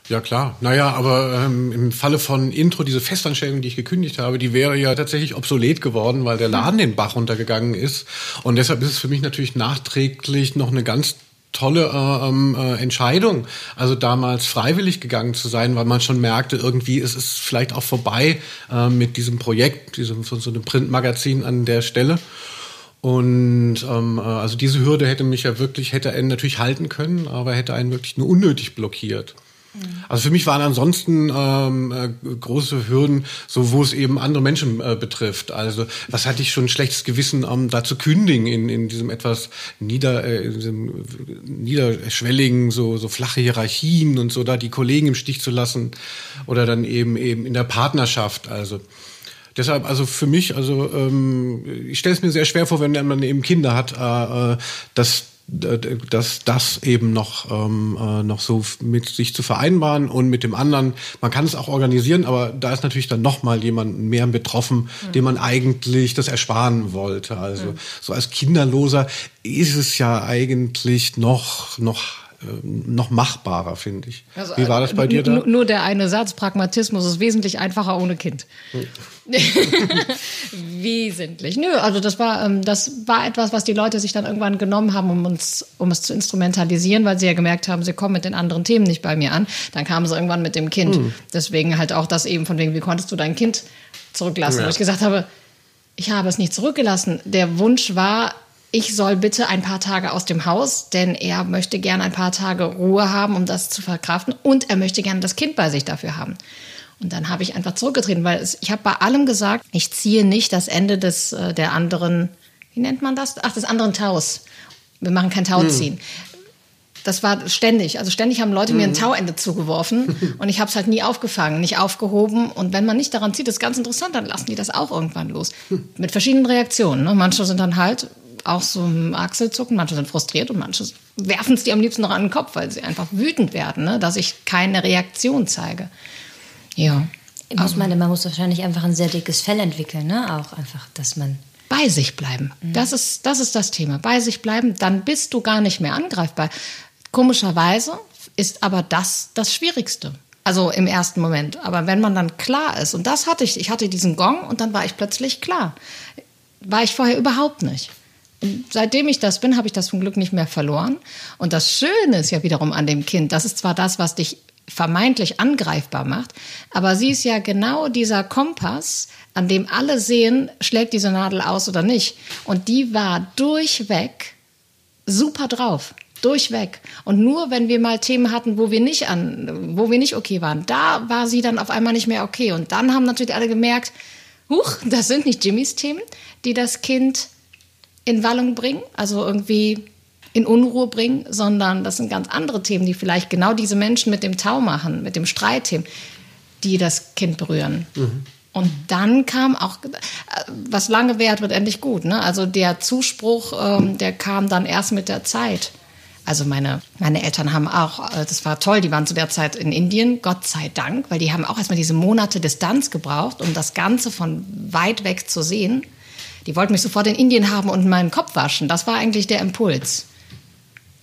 Ja klar, naja, aber ähm, im Falle von Intro, diese Festanstellung, die ich gekündigt habe, die wäre ja tatsächlich obsolet geworden, weil der Laden den Bach runtergegangen ist. Und deshalb ist es für mich natürlich nachträglich noch eine ganz tolle äh, ähm, äh, Entscheidung, also damals freiwillig gegangen zu sein, weil man schon merkte, irgendwie es ist vielleicht auch vorbei äh, mit diesem Projekt, diesem von so einem Printmagazin an der Stelle. Und ähm, äh, also diese Hürde hätte mich ja wirklich, hätte einen natürlich halten können, aber hätte einen wirklich nur unnötig blockiert. Also für mich waren ansonsten ähm, äh, große Hürden, so wo es eben andere Menschen äh, betrifft. Also was hatte ich schon ein schlechtes Gewissen, ähm, da zu kündigen in, in diesem etwas nieder, äh, in diesem niederschwelligen, so, so flache Hierarchien und so, da die Kollegen im Stich zu lassen oder dann eben eben in der Partnerschaft. Also Deshalb, also für mich, also ähm, ich stelle es mir sehr schwer vor, wenn man eben Kinder hat, äh, äh dass dass das eben noch, ähm, äh, noch so mit sich zu vereinbaren und mit dem anderen, man kann es auch organisieren, aber da ist natürlich dann noch mal jemand mehr betroffen, mhm. dem man eigentlich das ersparen wollte. Also mhm. so als Kinderloser ist es ja eigentlich noch, noch noch machbarer, finde ich. Also, Wie war das bei dir da? Nur der eine Satz, Pragmatismus ist wesentlich einfacher ohne Kind. Hm. [LAUGHS] [LAUGHS] wesentlich. Nö, also das war, ähm, das war etwas, was die Leute sich dann irgendwann genommen haben, um uns, um es zu instrumentalisieren, weil sie ja gemerkt haben, sie kommen mit den anderen Themen nicht bei mir an. Dann kamen sie irgendwann mit dem Kind. Hm. Deswegen halt auch das eben von wegen, wie konntest du dein Kind zurücklassen? Ja. Wo ich gesagt habe, ich habe es nicht zurückgelassen. Der Wunsch war, ich soll bitte ein paar Tage aus dem Haus, denn er möchte gerne ein paar Tage Ruhe haben, um das zu verkraften und er möchte gerne das Kind bei sich dafür haben. Und dann habe ich einfach zurückgetreten, weil es, ich habe bei allem gesagt, ich ziehe nicht das Ende des äh, der anderen, wie nennt man das? Ach, des anderen Taus. Wir machen kein Tauziehen. Hm. Das war ständig. Also ständig haben Leute mhm. mir ein hm. Tauende zugeworfen [LAUGHS] und ich habe es halt nie aufgefangen, nicht aufgehoben. Und wenn man nicht daran zieht, ist ganz interessant, dann lassen die das auch irgendwann los. Mit verschiedenen Reaktionen. Ne? Manche sind dann halt, auch so ein Achselzucken. Manche sind frustriert und manche werfen es dir am liebsten noch an den Kopf, weil sie einfach wütend werden, ne? dass ich keine Reaktion zeige. Ja. Muss man, man muss wahrscheinlich einfach ein sehr dickes Fell entwickeln, ne? Auch einfach, dass man bei sich bleiben. Mhm. Das ist, das ist das Thema. Bei sich bleiben, dann bist du gar nicht mehr angreifbar. Komischerweise ist aber das das Schwierigste. Also im ersten Moment. Aber wenn man dann klar ist, und das hatte ich, ich hatte diesen Gong und dann war ich plötzlich klar. War ich vorher überhaupt nicht seitdem ich das bin, habe ich das zum Glück nicht mehr verloren. Und das Schöne ist ja wiederum an dem Kind, das ist zwar das, was dich vermeintlich angreifbar macht, aber sie ist ja genau dieser Kompass, an dem alle sehen, schlägt diese Nadel aus oder nicht. Und die war durchweg super drauf. Durchweg. Und nur wenn wir mal Themen hatten, wo wir nicht an, wo wir nicht okay waren, da war sie dann auf einmal nicht mehr okay. Und dann haben natürlich alle gemerkt, huch, das sind nicht Jimmys Themen, die das Kind in Wallung bringen, also irgendwie in Unruhe bringen, sondern das sind ganz andere Themen, die vielleicht genau diese Menschen mit dem Tau machen, mit dem Streitthemen, die das Kind berühren. Mhm. Und dann kam auch, was lange währt, wird endlich gut. Ne? Also der Zuspruch, ähm, der kam dann erst mit der Zeit. Also meine, meine Eltern haben auch, äh, das war toll, die waren zu der Zeit in Indien, Gott sei Dank, weil die haben auch erstmal diese Monate Distanz gebraucht, um das Ganze von weit weg zu sehen. Die wollten mich sofort in Indien haben und meinen Kopf waschen. Das war eigentlich der Impuls.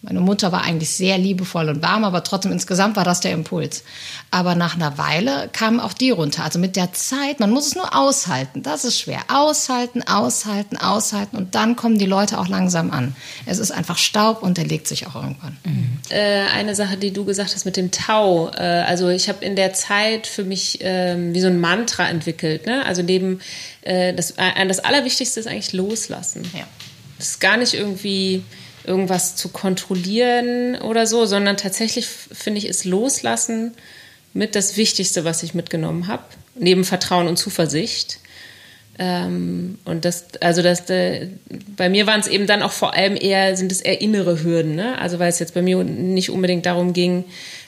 Meine Mutter war eigentlich sehr liebevoll und warm, aber trotzdem insgesamt war das der Impuls. Aber nach einer Weile kamen auch die runter. Also mit der Zeit, man muss es nur aushalten. Das ist schwer. Aushalten, aushalten, aushalten. Und dann kommen die Leute auch langsam an. Es ist einfach Staub und der legt sich auch irgendwann. Mhm. Äh, eine Sache, die du gesagt hast mit dem Tau. Äh, also ich habe in der Zeit für mich äh, wie so ein Mantra entwickelt. Ne? Also neben äh, das, äh, das Allerwichtigste ist eigentlich loslassen. Ja. Das ist gar nicht irgendwie irgendwas zu kontrollieren oder so, sondern tatsächlich finde ich, ist Loslassen mit das Wichtigste, was ich mitgenommen habe, neben Vertrauen und Zuversicht. Ähm, und das, also das, äh, bei mir waren es eben dann auch vor allem eher, sind es eher innere Hürden, ne? Also weil es jetzt bei mir nicht unbedingt darum ging,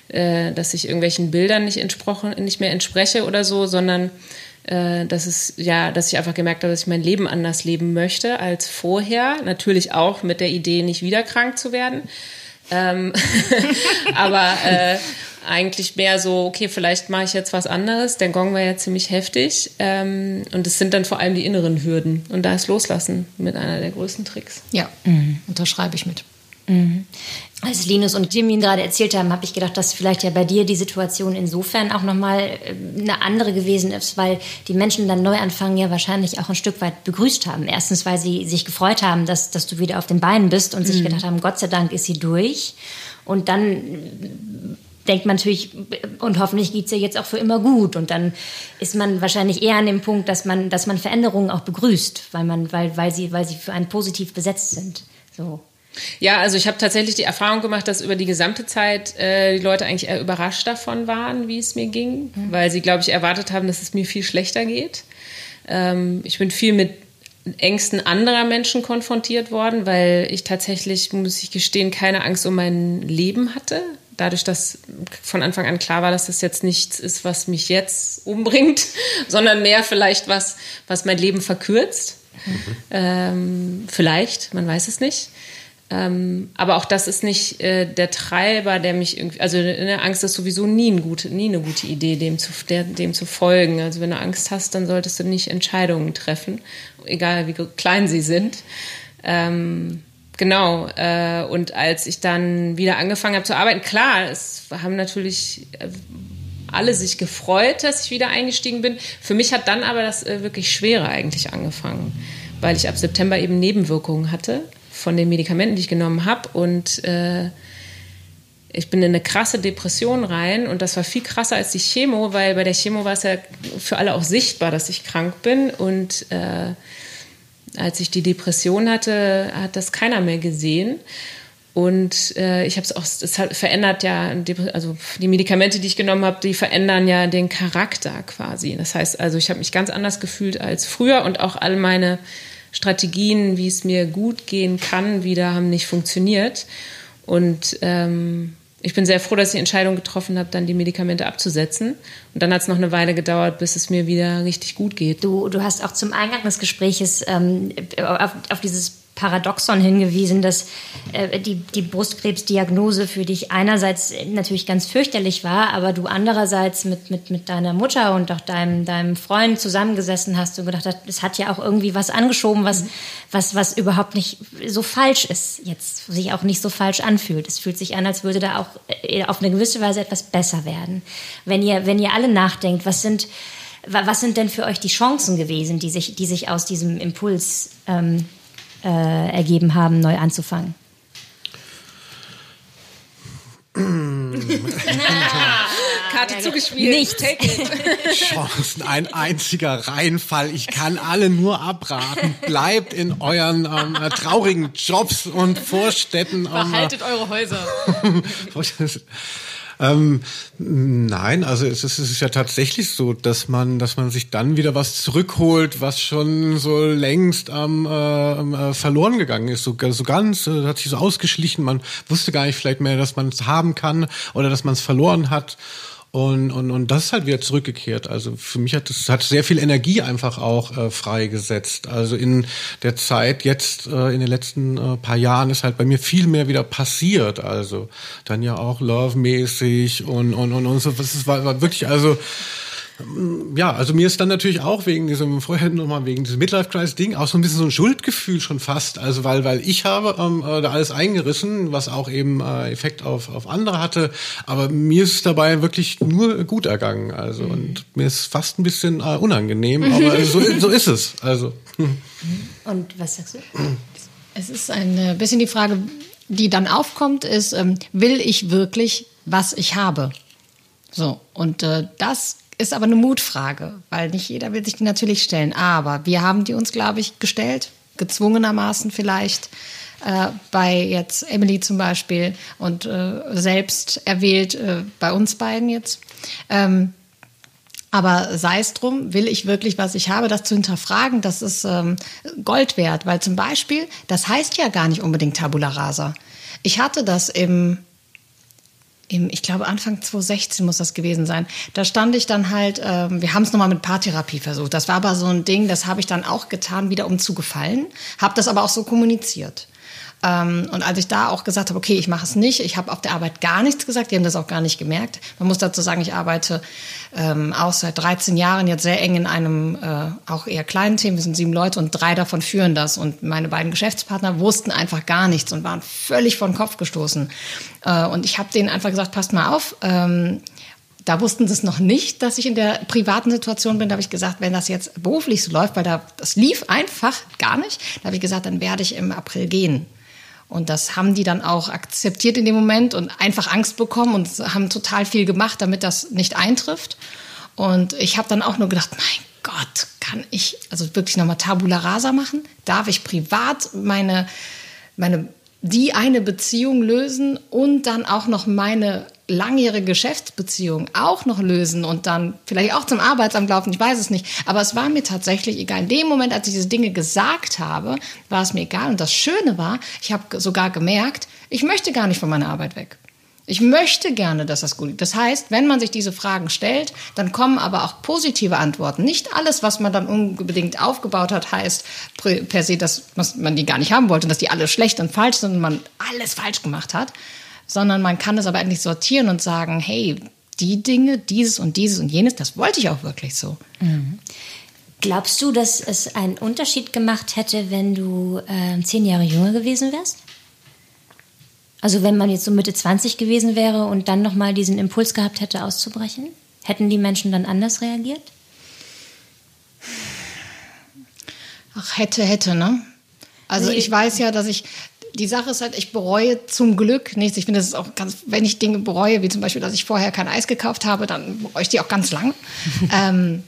äh, dass ich irgendwelchen Bildern nicht entsprochen, nicht mehr entspreche oder so, sondern dass es ja, dass ich einfach gemerkt habe, dass ich mein Leben anders leben möchte als vorher. Natürlich auch mit der Idee, nicht wieder krank zu werden. Ähm, [LAUGHS] aber äh, eigentlich mehr so, okay, vielleicht mache ich jetzt was anderes. Der Gong war ja ziemlich heftig. Ähm, und es sind dann vor allem die inneren Hürden. Und da ist Loslassen mit einer der größten Tricks. Ja, mhm. unterschreibe ich mit. Mhm. Als Linus und Jimmy gerade erzählt haben, habe ich gedacht, dass vielleicht ja bei dir die Situation insofern auch nochmal äh, eine andere gewesen ist, weil die Menschen dann Neuanfang ja wahrscheinlich auch ein Stück weit begrüßt haben. Erstens, weil sie sich gefreut haben, dass, dass du wieder auf den Beinen bist und mhm. sich gedacht haben, Gott sei Dank ist sie durch. Und dann denkt man natürlich, und hoffentlich geht es ja jetzt auch für immer gut. Und dann ist man wahrscheinlich eher an dem Punkt, dass man, dass man Veränderungen auch begrüßt, weil, man, weil, weil, sie, weil sie für einen positiv besetzt sind. So. Ja, also ich habe tatsächlich die Erfahrung gemacht, dass über die gesamte Zeit äh, die Leute eigentlich eher überrascht davon waren, wie es mir ging, mhm. weil sie, glaube ich, erwartet haben, dass es mir viel schlechter geht. Ähm, ich bin viel mit Ängsten anderer Menschen konfrontiert worden, weil ich tatsächlich, muss ich gestehen, keine Angst um mein Leben hatte dadurch, dass von Anfang an klar war, dass das jetzt nichts ist, was mich jetzt umbringt, [LAUGHS] sondern mehr vielleicht was, was mein Leben verkürzt. Mhm. Ähm, vielleicht, man weiß es nicht. Ähm, aber auch das ist nicht äh, der Treiber, der mich irgendwie, also eine Angst ist sowieso nie, ein gute, nie eine gute Idee, dem zu, der, dem zu folgen. Also wenn du Angst hast, dann solltest du nicht Entscheidungen treffen, egal wie klein sie sind. Ähm, Genau. Äh, und als ich dann wieder angefangen habe zu arbeiten, klar, es haben natürlich äh, alle sich gefreut, dass ich wieder eingestiegen bin. Für mich hat dann aber das äh, wirklich Schwere eigentlich angefangen, weil ich ab September eben Nebenwirkungen hatte von den Medikamenten, die ich genommen habe. Und äh, ich bin in eine krasse Depression rein und das war viel krasser als die Chemo, weil bei der Chemo war es ja für alle auch sichtbar, dass ich krank bin und äh, als ich die Depression hatte, hat das keiner mehr gesehen. Und äh, ich habe es auch, es verändert ja, also die Medikamente, die ich genommen habe, die verändern ja den Charakter quasi. Das heißt, also ich habe mich ganz anders gefühlt als früher und auch all meine Strategien, wie es mir gut gehen kann, wieder haben nicht funktioniert. Und ähm, ich bin sehr froh, dass ich die Entscheidung getroffen habe, dann die Medikamente abzusetzen. Und dann hat es noch eine Weile gedauert, bis es mir wieder richtig gut geht. Du, du hast auch zum Eingang des Gespräches ähm, auf, auf dieses Paradoxon hingewiesen, dass äh, die, die Brustkrebsdiagnose für dich einerseits natürlich ganz fürchterlich war, aber du andererseits mit, mit, mit deiner Mutter und auch deinem, deinem Freund zusammengesessen hast und gedacht hast, es hat ja auch irgendwie was angeschoben, was, was, was überhaupt nicht so falsch ist, jetzt sich auch nicht so falsch anfühlt. Es fühlt sich an, als würde da auch äh, auf eine gewisse Weise etwas besser werden. Wenn ihr, wenn ihr alle nachdenkt, was sind, was sind denn für euch die Chancen gewesen, die sich, die sich aus diesem Impuls ähm, äh, ergeben haben, neu anzufangen? [LAUGHS] Karte zugespielt. Nicht. [LAUGHS] Chancen, ein einziger Reinfall. Ich kann alle nur abraten. Bleibt in euren ähm, traurigen Jobs und Vorstädten. Ähm, Behaltet eure Häuser. [LAUGHS] Ähm, nein, also es ist, es ist ja tatsächlich so, dass man, dass man sich dann wieder was zurückholt, was schon so längst ähm, äh, verloren gegangen ist. So, so ganz, äh, hat sich so ausgeschlichen. Man wusste gar nicht vielleicht mehr, dass man es haben kann oder dass man es verloren hat. Und, und, und das ist halt wieder zurückgekehrt. Also für mich hat es hat sehr viel Energie einfach auch äh, freigesetzt. Also in der Zeit jetzt, äh, in den letzten äh, paar Jahren ist halt bei mir viel mehr wieder passiert. Also dann ja auch Love-mäßig und, und, und, und so. Das war, war wirklich, also ja, also mir ist dann natürlich auch wegen diesem, vorher nochmal wegen diesem Midlife-Crisis-Ding auch so ein bisschen so ein Schuldgefühl schon fast. Also weil, weil ich habe ähm, äh, da alles eingerissen, was auch eben äh, Effekt auf, auf andere hatte. Aber mir ist es dabei wirklich nur gut ergangen. Also mhm. und mir ist fast ein bisschen äh, unangenehm, [LAUGHS] aber so, so ist es. Also. Und was sagst du? [CLEARS THROAT] Es ist ein bisschen die Frage, die dann aufkommt, ist, ähm, will ich wirklich, was ich habe? So, und äh, das ist aber eine Mutfrage, weil nicht jeder will sich die natürlich stellen. Aber wir haben die uns, glaube ich, gestellt, gezwungenermaßen vielleicht. Äh, bei jetzt Emily zum Beispiel und äh, selbst erwählt äh, bei uns beiden jetzt. Ähm, aber sei es drum, will ich wirklich, was ich habe, das zu hinterfragen, das ist ähm, Gold wert. Weil zum Beispiel, das heißt ja gar nicht unbedingt Tabula Rasa. Ich hatte das im im, ich glaube Anfang 2016 muss das gewesen sein. Da stand ich dann halt, ähm, wir haben es nochmal mit Paartherapie versucht. Das war aber so ein Ding, das habe ich dann auch getan, wieder um zu gefallen, habe das aber auch so kommuniziert. Ähm, und als ich da auch gesagt habe, okay, ich mache es nicht, ich habe auf der Arbeit gar nichts gesagt, die haben das auch gar nicht gemerkt. Man muss dazu sagen, ich arbeite ähm, auch seit 13 Jahren jetzt sehr eng in einem äh, auch eher kleinen Team. Wir sind sieben Leute und drei davon führen das. Und meine beiden Geschäftspartner wussten einfach gar nichts und waren völlig vor den Kopf gestoßen. Äh, und ich habe denen einfach gesagt, passt mal auf. Ähm, da wussten sie es noch nicht, dass ich in der privaten Situation bin. Da habe ich gesagt, wenn das jetzt beruflich so läuft, weil da, das lief einfach gar nicht, da habe ich gesagt, dann werde ich im April gehen. Und das haben die dann auch akzeptiert in dem Moment und einfach Angst bekommen und haben total viel gemacht, damit das nicht eintrifft. Und ich habe dann auch nur gedacht, mein Gott, kann ich also wirklich nochmal Tabula Rasa machen? Darf ich privat meine, meine, die eine Beziehung lösen und dann auch noch meine langjährige Geschäftsbeziehung auch noch lösen und dann vielleicht auch zum Arbeitsamt laufen, ich weiß es nicht. Aber es war mir tatsächlich egal. In dem Moment, als ich diese Dinge gesagt habe, war es mir egal. Und das Schöne war, ich habe sogar gemerkt, ich möchte gar nicht von meiner Arbeit weg. Ich möchte gerne, dass das gut ist. Das heißt, wenn man sich diese Fragen stellt, dann kommen aber auch positive Antworten. Nicht alles, was man dann unbedingt aufgebaut hat, heißt per se, dass man die gar nicht haben wollte, dass die alle schlecht und falsch sind und man alles falsch gemacht hat sondern man kann es aber endlich sortieren und sagen, hey, die Dinge, dieses und dieses und jenes, das wollte ich auch wirklich so. Mhm. Glaubst du, dass es einen Unterschied gemacht hätte, wenn du äh, zehn Jahre jünger gewesen wärst? Also wenn man jetzt so Mitte 20 gewesen wäre und dann nochmal diesen Impuls gehabt hätte, auszubrechen? Hätten die Menschen dann anders reagiert? Ach, hätte, hätte, ne? Also ich weiß ja, dass ich die Sache ist halt, ich bereue zum Glück nichts. Ich finde, das ist auch ganz, wenn ich Dinge bereue, wie zum Beispiel, dass ich vorher kein Eis gekauft habe, dann bereue ich die auch ganz lang. [LAUGHS] ähm,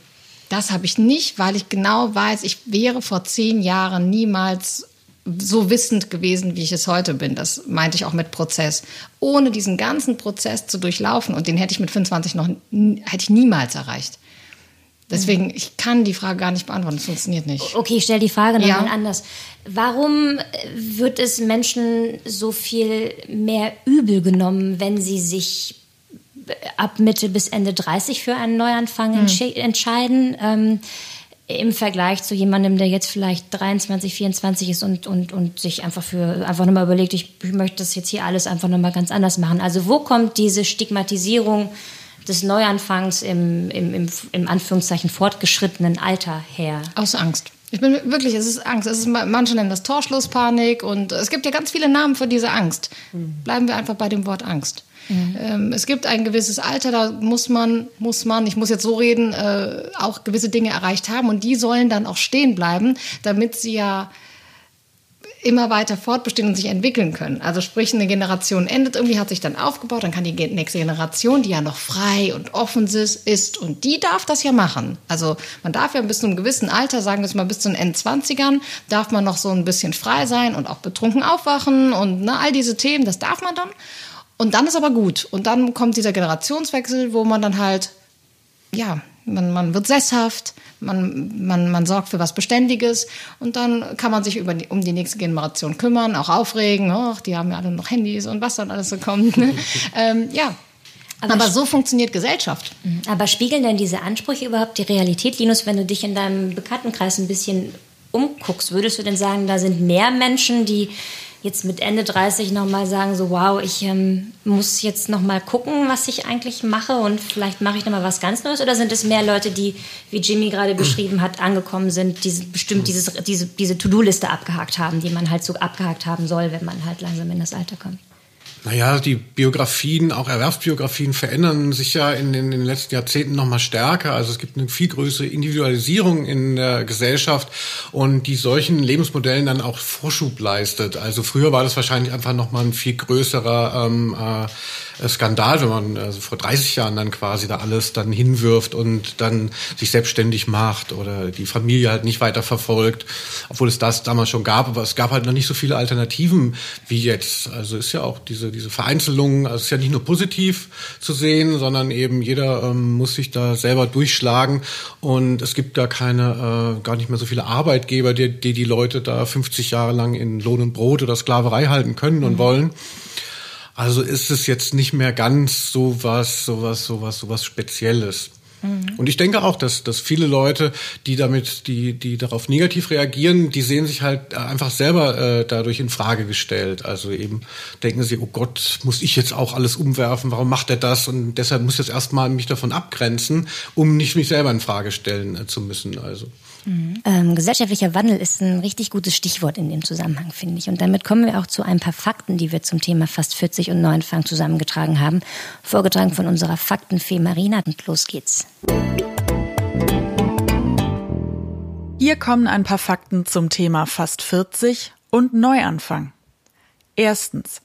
das habe ich nicht, weil ich genau weiß, ich wäre vor zehn Jahren niemals so wissend gewesen, wie ich es heute bin. Das meinte ich auch mit Prozess. Ohne diesen ganzen Prozess zu durchlaufen, und den hätte ich mit 25 noch, hätte ich niemals erreicht. Deswegen, ich kann die Frage gar nicht beantworten. Es funktioniert nicht. Okay, ich stelle die Frage nochmal ja. anders. Warum wird es Menschen so viel mehr übel genommen, wenn sie sich ab Mitte bis Ende 30 für einen Neuanfang hm. entscheiden? Ähm, im Vergleich zu jemandem, der jetzt vielleicht 23, 24 ist und, und, und sich einfach für einfach nochmal überlegt, ich, ich möchte das jetzt hier alles einfach nochmal ganz anders machen. Also wo kommt diese Stigmatisierung des Neuanfangs im, im, im, im Anführungszeichen fortgeschrittenen Alter her? Aus Angst. Ich bin wirklich, es ist Angst. Es ist, manche nennen das Torschlusspanik und es gibt ja ganz viele Namen für diese Angst. Bleiben wir einfach bei dem Wort Angst. Mhm. Ähm, es gibt ein gewisses Alter, da muss man, muss man, ich muss jetzt so reden, äh, auch gewisse Dinge erreicht haben und die sollen dann auch stehen bleiben, damit sie ja immer weiter fortbestehen und sich entwickeln können. Also sprich, eine Generation endet irgendwie, hat sich dann aufgebaut, dann kann die nächste Generation, die ja noch frei und offen ist, und die darf das ja machen. Also man darf ja bis zu einem gewissen Alter, sagen wir es mal bis zu den Endzwanzigern, darf man noch so ein bisschen frei sein und auch betrunken aufwachen und ne, all diese Themen, das darf man dann. Und dann ist aber gut. Und dann kommt dieser Generationswechsel, wo man dann halt, ja, man, man wird sesshaft, man, man, man sorgt für was Beständiges und dann kann man sich über die, um die nächste Generation kümmern, auch aufregen. Och, die haben ja alle noch Handys und was dann alles so kommt. Ne? [LAUGHS] ähm, ja, aber, aber, so funktioniert Gesellschaft. Mhm. Aber spiegeln denn diese Ansprüche überhaupt die Realität, Linus, wenn du dich in deinem Bekanntenkreis ein bisschen umguckst? Würdest du denn sagen, da sind mehr Menschen, die jetzt mit Ende 30 nochmal sagen, so wow, ich ähm, muss jetzt nochmal gucken, was ich eigentlich mache und vielleicht mache ich nochmal was ganz Neues? Oder sind es mehr Leute, die, wie Jimmy gerade beschrieben hat, angekommen sind, die bestimmt dieses, diese, diese To-Do-Liste abgehakt haben, die man halt so abgehakt haben soll, wenn man halt langsam in das Alter kommt? Naja, die Biografien, auch Erwerbsbiografien verändern sich ja in den, in den letzten Jahrzehnten noch mal stärker. Also es gibt eine viel größere Individualisierung in der Gesellschaft und die solchen Lebensmodellen dann auch Vorschub leistet. Also früher war das wahrscheinlich einfach noch mal ein viel größerer ähm, äh, äh, Skandal, wenn man also vor 30 Jahren dann quasi da alles dann hinwirft und dann sich selbstständig macht oder die Familie halt nicht weiter verfolgt, obwohl es das damals schon gab, aber es gab halt noch nicht so viele Alternativen wie jetzt. Also ist ja auch diese, diese Vereinzelung, also ist ja nicht nur positiv zu sehen, sondern eben jeder ähm, muss sich da selber durchschlagen und es gibt da keine, äh, gar nicht mehr so viele Arbeitgeber, die, die die Leute da 50 Jahre lang in Lohn und Brot oder Sklaverei halten können und mhm. wollen. Also ist es jetzt nicht mehr ganz so was, so was, so was, so was Spezielles. Mhm. Und ich denke auch, dass, dass viele Leute, die damit, die, die darauf negativ reagieren, die sehen sich halt einfach selber äh, dadurch in Frage gestellt. Also eben denken sie, oh Gott, muss ich jetzt auch alles umwerfen? Warum macht er das? Und deshalb muss ich jetzt erstmal mich davon abgrenzen, um nicht mich selber in Frage stellen äh, zu müssen. Also. Mhm. Ähm, gesellschaftlicher Wandel ist ein richtig gutes Stichwort in dem Zusammenhang, finde ich. Und damit kommen wir auch zu ein paar Fakten, die wir zum Thema Fast 40 und Neuanfang zusammengetragen haben. Vorgetragen von unserer Faktenfee Marina. Und los geht's. Hier kommen ein paar Fakten zum Thema Fast 40 und Neuanfang. Erstens.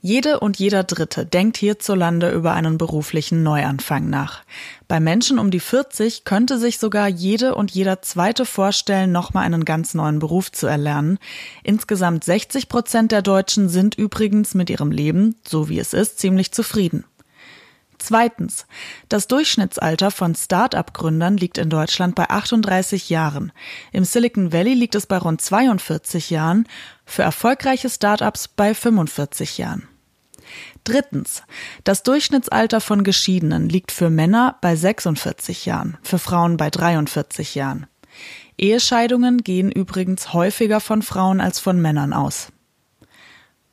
Jede und jeder Dritte denkt hierzulande über einen beruflichen Neuanfang nach. Bei Menschen um die 40 könnte sich sogar jede und jeder Zweite vorstellen, nochmal einen ganz neuen Beruf zu erlernen. Insgesamt 60 Prozent der Deutschen sind übrigens mit ihrem Leben, so wie es ist, ziemlich zufrieden. Zweitens. Das Durchschnittsalter von Start-up-Gründern liegt in Deutschland bei 38 Jahren. Im Silicon Valley liegt es bei rund 42 Jahren, für erfolgreiche Start-ups bei 45 Jahren. Drittens. Das Durchschnittsalter von Geschiedenen liegt für Männer bei 46 Jahren, für Frauen bei 43 Jahren. Ehescheidungen gehen übrigens häufiger von Frauen als von Männern aus.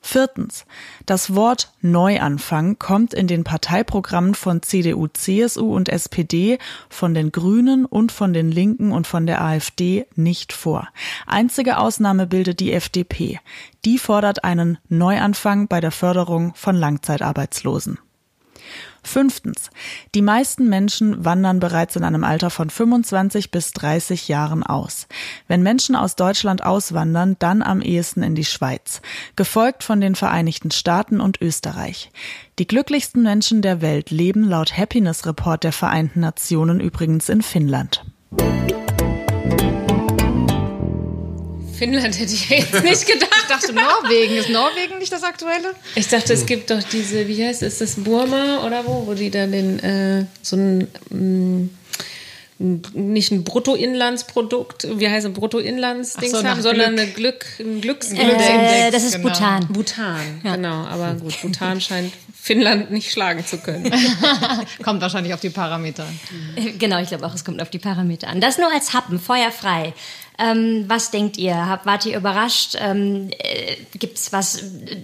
Viertens. Das Wort Neuanfang kommt in den Parteiprogrammen von CDU, CSU und SPD, von den Grünen und von den Linken und von der AfD nicht vor. Einzige Ausnahme bildet die FDP. Die fordert einen Neuanfang bei der Förderung von Langzeitarbeitslosen. Fünftens. Die meisten Menschen wandern bereits in einem Alter von 25 bis 30 Jahren aus. Wenn Menschen aus Deutschland auswandern, dann am ehesten in die Schweiz, gefolgt von den Vereinigten Staaten und Österreich. Die glücklichsten Menschen der Welt leben laut Happiness Report der Vereinten Nationen übrigens in Finnland. Finnland hätte ich jetzt nicht [LAUGHS] gedacht. Ich dachte Norwegen. Ist Norwegen nicht das aktuelle? Ich dachte, es gibt doch diese, wie heißt es, ist das Burma oder wo, wo die dann den, äh, so ein, mh, mm, nicht ein Bruttoinlandsprodukt, wie heißt ein Bruttoinlandsdings so, haben, sondern eine Glück, ein Glücksindex. Äh, das ist genau. Bhutan. Bhutan, ja. genau. Aber gut, Bhutan scheint Finnland nicht schlagen zu können. [LAUGHS] kommt wahrscheinlich auf die Parameter an. Genau, ich glaube auch, es kommt auf die Parameter an. Das nur als Happen, feuerfrei. Ähm, was denkt ihr? Hab, wart ihr überrascht? Ähm, äh, gibt es was,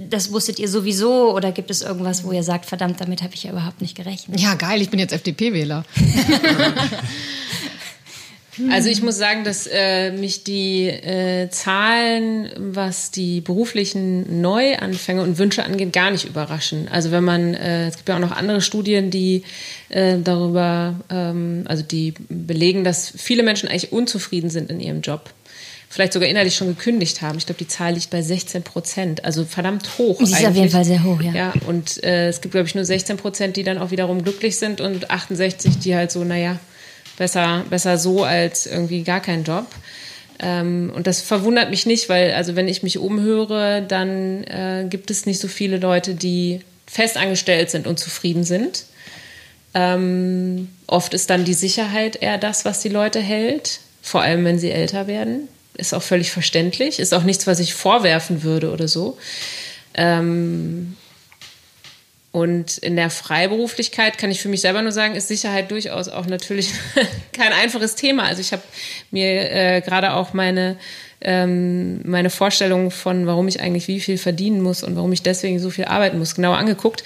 das wusstet ihr sowieso? Oder gibt es irgendwas, wo ihr sagt, verdammt, damit habe ich ja überhaupt nicht gerechnet? Ja, geil, ich bin jetzt FDP-Wähler. [LAUGHS] Also ich muss sagen, dass äh, mich die äh, Zahlen, was die beruflichen Neuanfänge und Wünsche angeht, gar nicht überraschen. Also wenn man, äh, es gibt ja auch noch andere Studien, die äh, darüber, ähm, also die belegen, dass viele Menschen eigentlich unzufrieden sind in ihrem Job. Vielleicht sogar innerlich schon gekündigt haben. Ich glaube, die Zahl liegt bei 16 Prozent. Also verdammt hoch. Die ist eigentlich. auf jeden Fall sehr hoch, ja. Ja, und äh, es gibt, glaube ich, nur 16 Prozent, die dann auch wiederum glücklich sind und 68, die halt so, naja, besser, besser so als irgendwie gar kein Job. Ähm, und das verwundert mich nicht, weil, also wenn ich mich umhöre, dann äh, gibt es nicht so viele Leute, die festangestellt sind und zufrieden sind. Ähm, oft ist dann die Sicherheit eher das, was die Leute hält, vor allem wenn sie älter werden. Ist auch völlig verständlich, ist auch nichts, was ich vorwerfen würde oder so. Ähm, und in der Freiberuflichkeit kann ich für mich selber nur sagen, ist Sicherheit durchaus auch natürlich [LAUGHS] kein einfaches Thema. Also ich habe mir äh, gerade auch meine, ähm, meine Vorstellung von, warum ich eigentlich wie viel verdienen muss und warum ich deswegen so viel arbeiten muss, genau angeguckt.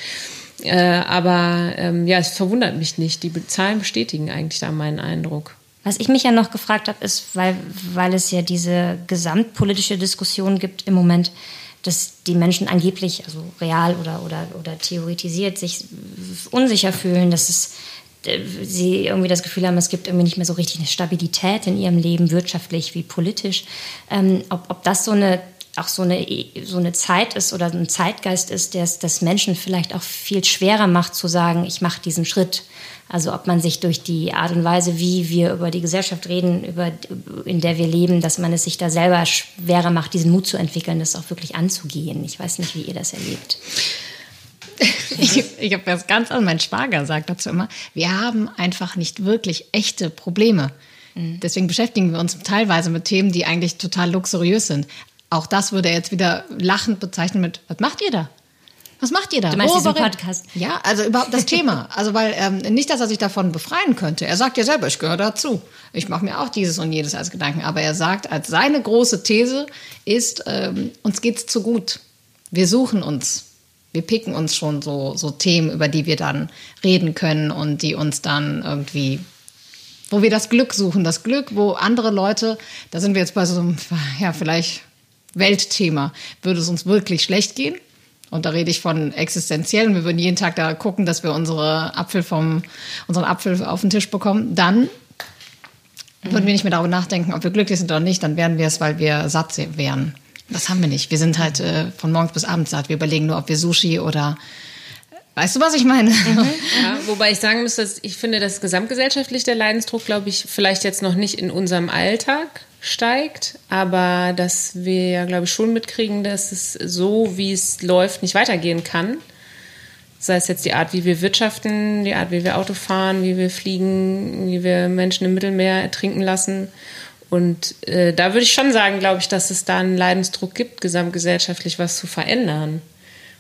Äh, aber ähm, ja, es verwundert mich nicht. Die Zahlen bestätigen eigentlich da meinen Eindruck. Was ich mich ja noch gefragt habe, ist, weil, weil es ja diese gesamtpolitische Diskussion gibt im Moment, dass die Menschen angeblich, also real oder, oder, oder theoretisiert, sich unsicher fühlen, dass es äh, sie irgendwie das Gefühl haben, es gibt irgendwie nicht mehr so richtig eine Stabilität in ihrem Leben, wirtschaftlich wie politisch. Ähm, ob, ob das so eine auch so eine, so eine Zeit ist oder ein Zeitgeist ist, der es das Menschen vielleicht auch viel schwerer macht zu sagen, ich mache diesen Schritt also ob man sich durch die Art und Weise, wie wir über die Gesellschaft reden, über, in der wir leben, dass man es sich da selber schwerer macht, diesen Mut zu entwickeln, das auch wirklich anzugehen. Ich weiß nicht, wie ihr das erlebt. [LAUGHS] Ich, ich habe das ganz an, mein Schwager sagt dazu immer, wir haben einfach nicht wirklich echte Probleme. Mhm. Deswegen beschäftigen wir uns teilweise mit Themen, die eigentlich total luxuriös sind. Auch das würde er jetzt wieder lachend bezeichnen mit, was macht ihr da? Was macht ihr da? Du meinst diesen Worüber- Podcast? Ja, also überhaupt das [LAUGHS] Thema. Also weil ähm, nicht, dass er sich davon befreien könnte. Er sagt ja selber, ich gehöre dazu. Ich mache mir auch dieses und jedes als Gedanken. Aber er sagt, als seine große These ist, ähm, uns geht's zu gut. Wir suchen uns. Wir picken uns schon so, so Themen, über die wir dann reden können und die uns dann irgendwie wo wir das Glück suchen, das Glück, wo andere Leute, da sind wir jetzt bei so einem, [LAUGHS] ja, vielleicht Weltthema, würde es uns wirklich schlecht gehen. Und da rede ich von existenziellen. Wir würden jeden Tag da gucken, dass wir unsere Apfel vom, unseren Apfel auf den Tisch bekommen. Dann würden wir nicht mehr darüber nachdenken, ob wir glücklich sind oder nicht. Dann wären wir es, weil wir satt wären. Das haben wir nicht. Wir sind halt äh, von morgens bis abends satt. Wir überlegen nur, ob wir Sushi oder, weißt du, was ich meine? Ja, [LAUGHS] wobei ich sagen muss, dass ich finde, dass gesamtgesellschaftlich der Leidensdruck, glaube ich, vielleicht jetzt noch nicht in unserem Alltag steigt, aber dass wir ja, glaube ich, schon mitkriegen, dass es so, wie es läuft, nicht weitergehen kann. Sei es jetzt die Art, wie wir wirtschaften, die Art, wie wir Auto fahren, wie wir fliegen, wie wir Menschen im Mittelmeer ertrinken lassen. Und äh, da würde ich schon sagen, glaube ich, dass es da einen Leidensdruck gibt, gesamtgesellschaftlich was zu verändern.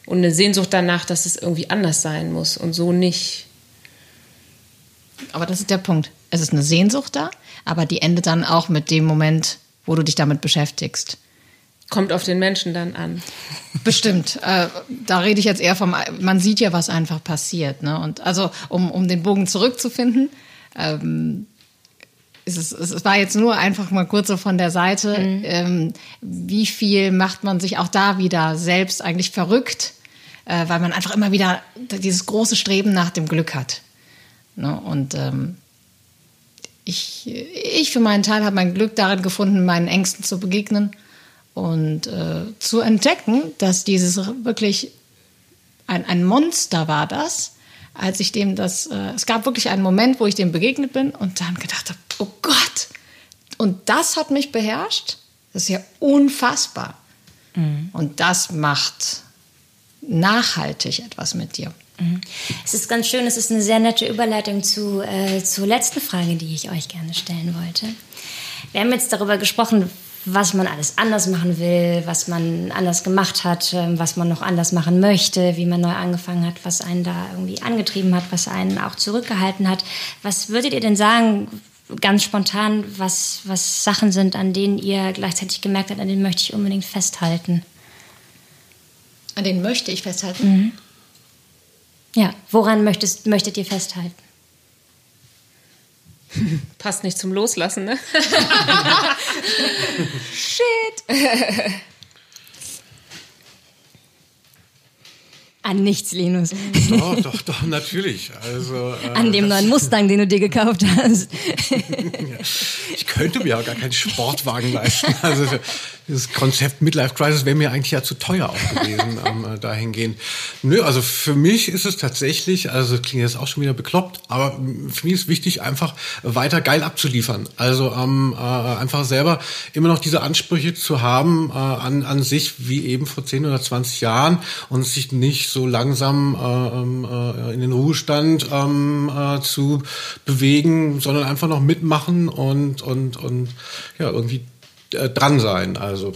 Und eine Sehnsucht danach, dass es irgendwie anders sein muss und so nicht. Aber das ist der Punkt. Es ist eine Sehnsucht da, aber die endet dann auch mit dem Moment, wo du dich damit beschäftigst. Kommt auf den Menschen dann an. Bestimmt. [LAUGHS] Äh, da rede ich jetzt eher vom, man sieht ja, was einfach passiert. Ne? Und also, um, um den Bogen zurückzufinden, ähm, es, ist, es war jetzt nur einfach mal kurz so von der Seite, ähm, wie viel macht man sich auch da wieder selbst eigentlich verrückt, äh, weil man einfach immer wieder dieses große Streben nach dem Glück hat. Ne? Und ähm, ich, ich für meinen Teil habe mein Glück darin gefunden, meinen Ängsten zu begegnen und äh, zu entdecken, dass dieses wirklich ein, ein Monster war das, als ich dem das, äh, es gab wirklich einen Moment, wo ich dem begegnet bin und dann gedacht habe, oh Gott, und das hat mich beherrscht, das ist ja unfassbar. Und das macht nachhaltig etwas mit dir. Es ist ganz schön, es ist eine sehr nette Überleitung zu, äh, zur letzten Frage, die ich euch gerne stellen wollte. Wir haben jetzt darüber gesprochen, was man alles anders machen will, was man anders gemacht hat, ähm, was man noch anders machen möchte, wie man neu angefangen hat, was einen da irgendwie angetrieben hat, was einen auch zurückgehalten hat. Was würdet ihr denn sagen, ganz spontan, was, was Sachen sind, an denen ihr gleichzeitig gemerkt habt, an denen möchte ich unbedingt festhalten? An den möchte ich festhalten. Ja, woran möchtest, möchtet ihr festhalten? [LAUGHS] Passt nicht zum Loslassen, ne? [LAUGHS] An nichts, Linus. Doch, doch, doch, natürlich. Also, äh, An dem neuen Mustang, den du dir gekauft hast. [LAUGHS] Ich könnte mir ja gar keinen Sportwagen leisten. Also dieses Konzept Midlife Crisis wäre mir eigentlich ja zu teuer auch gewesen, [LAUGHS] ähm, äh, dahingehend. Nö, also für mich ist es tatsächlich, also klingt jetzt auch schon wieder bekloppt, aber für mich ist wichtig, einfach weiter geil abzuliefern. Also ähm, äh, einfach selber immer noch diese Ansprüche zu haben äh, an, an sich, wie eben vor 10 oder 20 Jahren und sich nicht so langsam äh, ähm, äh, in den Ruhestand ähm, äh, zu bewegen, sondern einfach noch mitmachen und, und, und ja, irgendwie äh, dran sein. Also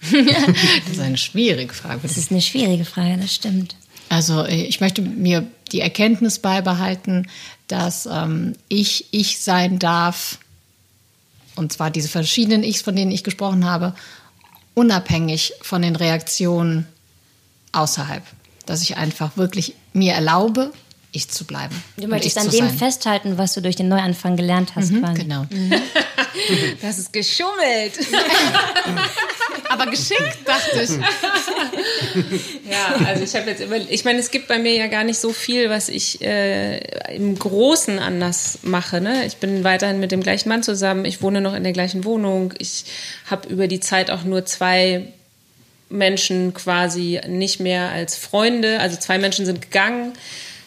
Das ist eine schwierige Frage. Das ist eine schwierige Frage, das stimmt. Also äh, ich möchte mir die Erkenntnis beibehalten, dass ähm, ich ich sein darf, und zwar diese verschiedenen Ichs, von denen ich gesprochen habe, unabhängig von den Reaktionen außerhalb. Dass ich einfach wirklich mir erlaube, ich zu bleiben. Du möchtest ich an dem sein. festhalten, was du durch den Neuanfang gelernt hast. quasi. Genau. [LAUGHS] Das ist geschummelt. [LAUGHS] Aber geschickt, dachte ich. [LAUGHS] Ja, also ich habe jetzt immer, ich meine, es gibt bei mir ja gar nicht so viel, was ich äh, im Großen anders mache. Ne? Ich bin weiterhin mit dem gleichen Mann zusammen, ich wohne noch in der gleichen Wohnung, ich habe über die Zeit auch nur zwei Menschen quasi nicht mehr als Freunde, also zwei Menschen sind gegangen,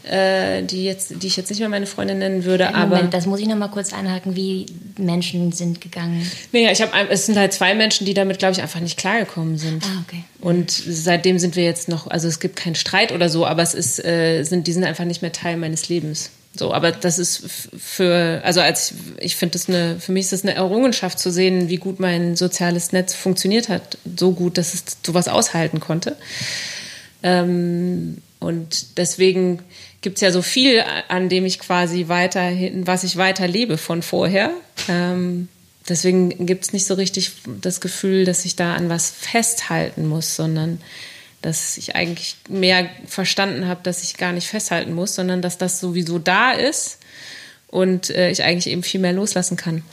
äh, die jetzt, die ich jetzt nicht mehr meine Freundin nennen würde, aber Moment, das muss ich noch mal kurz einhaken, wie Menschen sind gegangen. naja, ich habe, es sind halt zwei Menschen, die damit, glaube ich, einfach nicht klargekommen sind. Ah, okay. Und seitdem sind wir jetzt noch, also es gibt keinen Streit oder so, aber es ist, äh, sind, die sind einfach nicht mehr Teil meines Lebens. So, aber das ist für, also als ich finde das eine, für mich ist das eine Errungenschaft zu sehen, wie gut mein soziales Netz funktioniert hat, so gut, dass es sowas aushalten konnte. Ähm, und deswegen gibt es ja so viel, an dem ich quasi weiterhin, was ich weiterlebe von vorher. Ähm, deswegen gibt es nicht so richtig das Gefühl, dass ich da an was festhalten muss, sondern dass ich eigentlich mehr verstanden habe, dass ich gar nicht festhalten muss, sondern dass das sowieso da ist und äh, ich eigentlich eben viel mehr loslassen kann.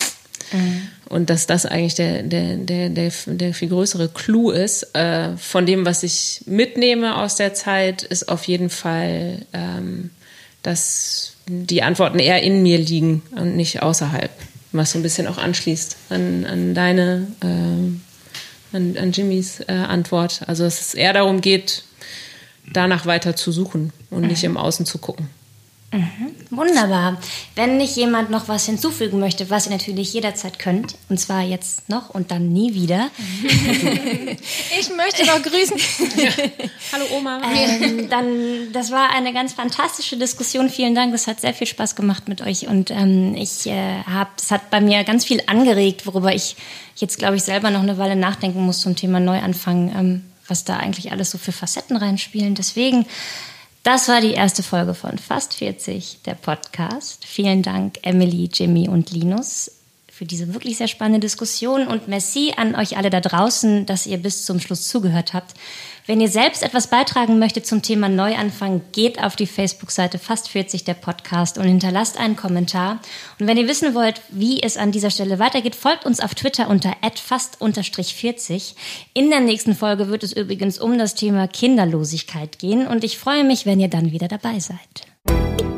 Mhm. Und dass das eigentlich der, der, der, der, der viel größere Clou ist. Äh, von dem, was ich mitnehme aus der Zeit, ist auf jeden Fall, ähm, dass die Antworten eher in mir liegen und nicht außerhalb. Was so ein bisschen auch anschließt an, an deine äh, an, an Jimmys äh, Antwort. Also dass es eher darum geht, danach weiter zu suchen und mhm. nicht im Außen zu gucken. Mhm. Wunderbar. Wenn nicht jemand noch was hinzufügen möchte, was ihr natürlich jederzeit könnt, und zwar jetzt noch und dann nie wieder. [LAUGHS] ich möchte noch grüßen. Ja. [LAUGHS] Hallo Oma. Ähm, dann, das war eine ganz fantastische Diskussion. Vielen Dank. Das hat sehr viel Spaß gemacht mit euch und ähm, ich äh, habe, es hat bei mir ganz viel angeregt, worüber ich jetzt, glaube ich, selber noch eine Weile nachdenken muss zum Thema Neuanfang, ähm, was da eigentlich alles so für Facetten reinspielen. Deswegen das war die erste Folge von Fast 40, der Podcast. Vielen Dank, Emily, Jimmy und Linus, für diese wirklich sehr spannende Diskussion und merci an euch alle da draußen, dass ihr bis zum Schluss zugehört habt. Wenn ihr selbst etwas beitragen möchtet zum Thema Neuanfang, geht auf die Facebook-Seite Fast 40 der Podcast und hinterlasst einen Kommentar. Und wenn ihr wissen wollt, wie es an dieser Stelle weitergeht, folgt uns auf Twitter unter fast-40. In der nächsten Folge wird es übrigens um das Thema Kinderlosigkeit gehen und ich freue mich, wenn ihr dann wieder dabei seid.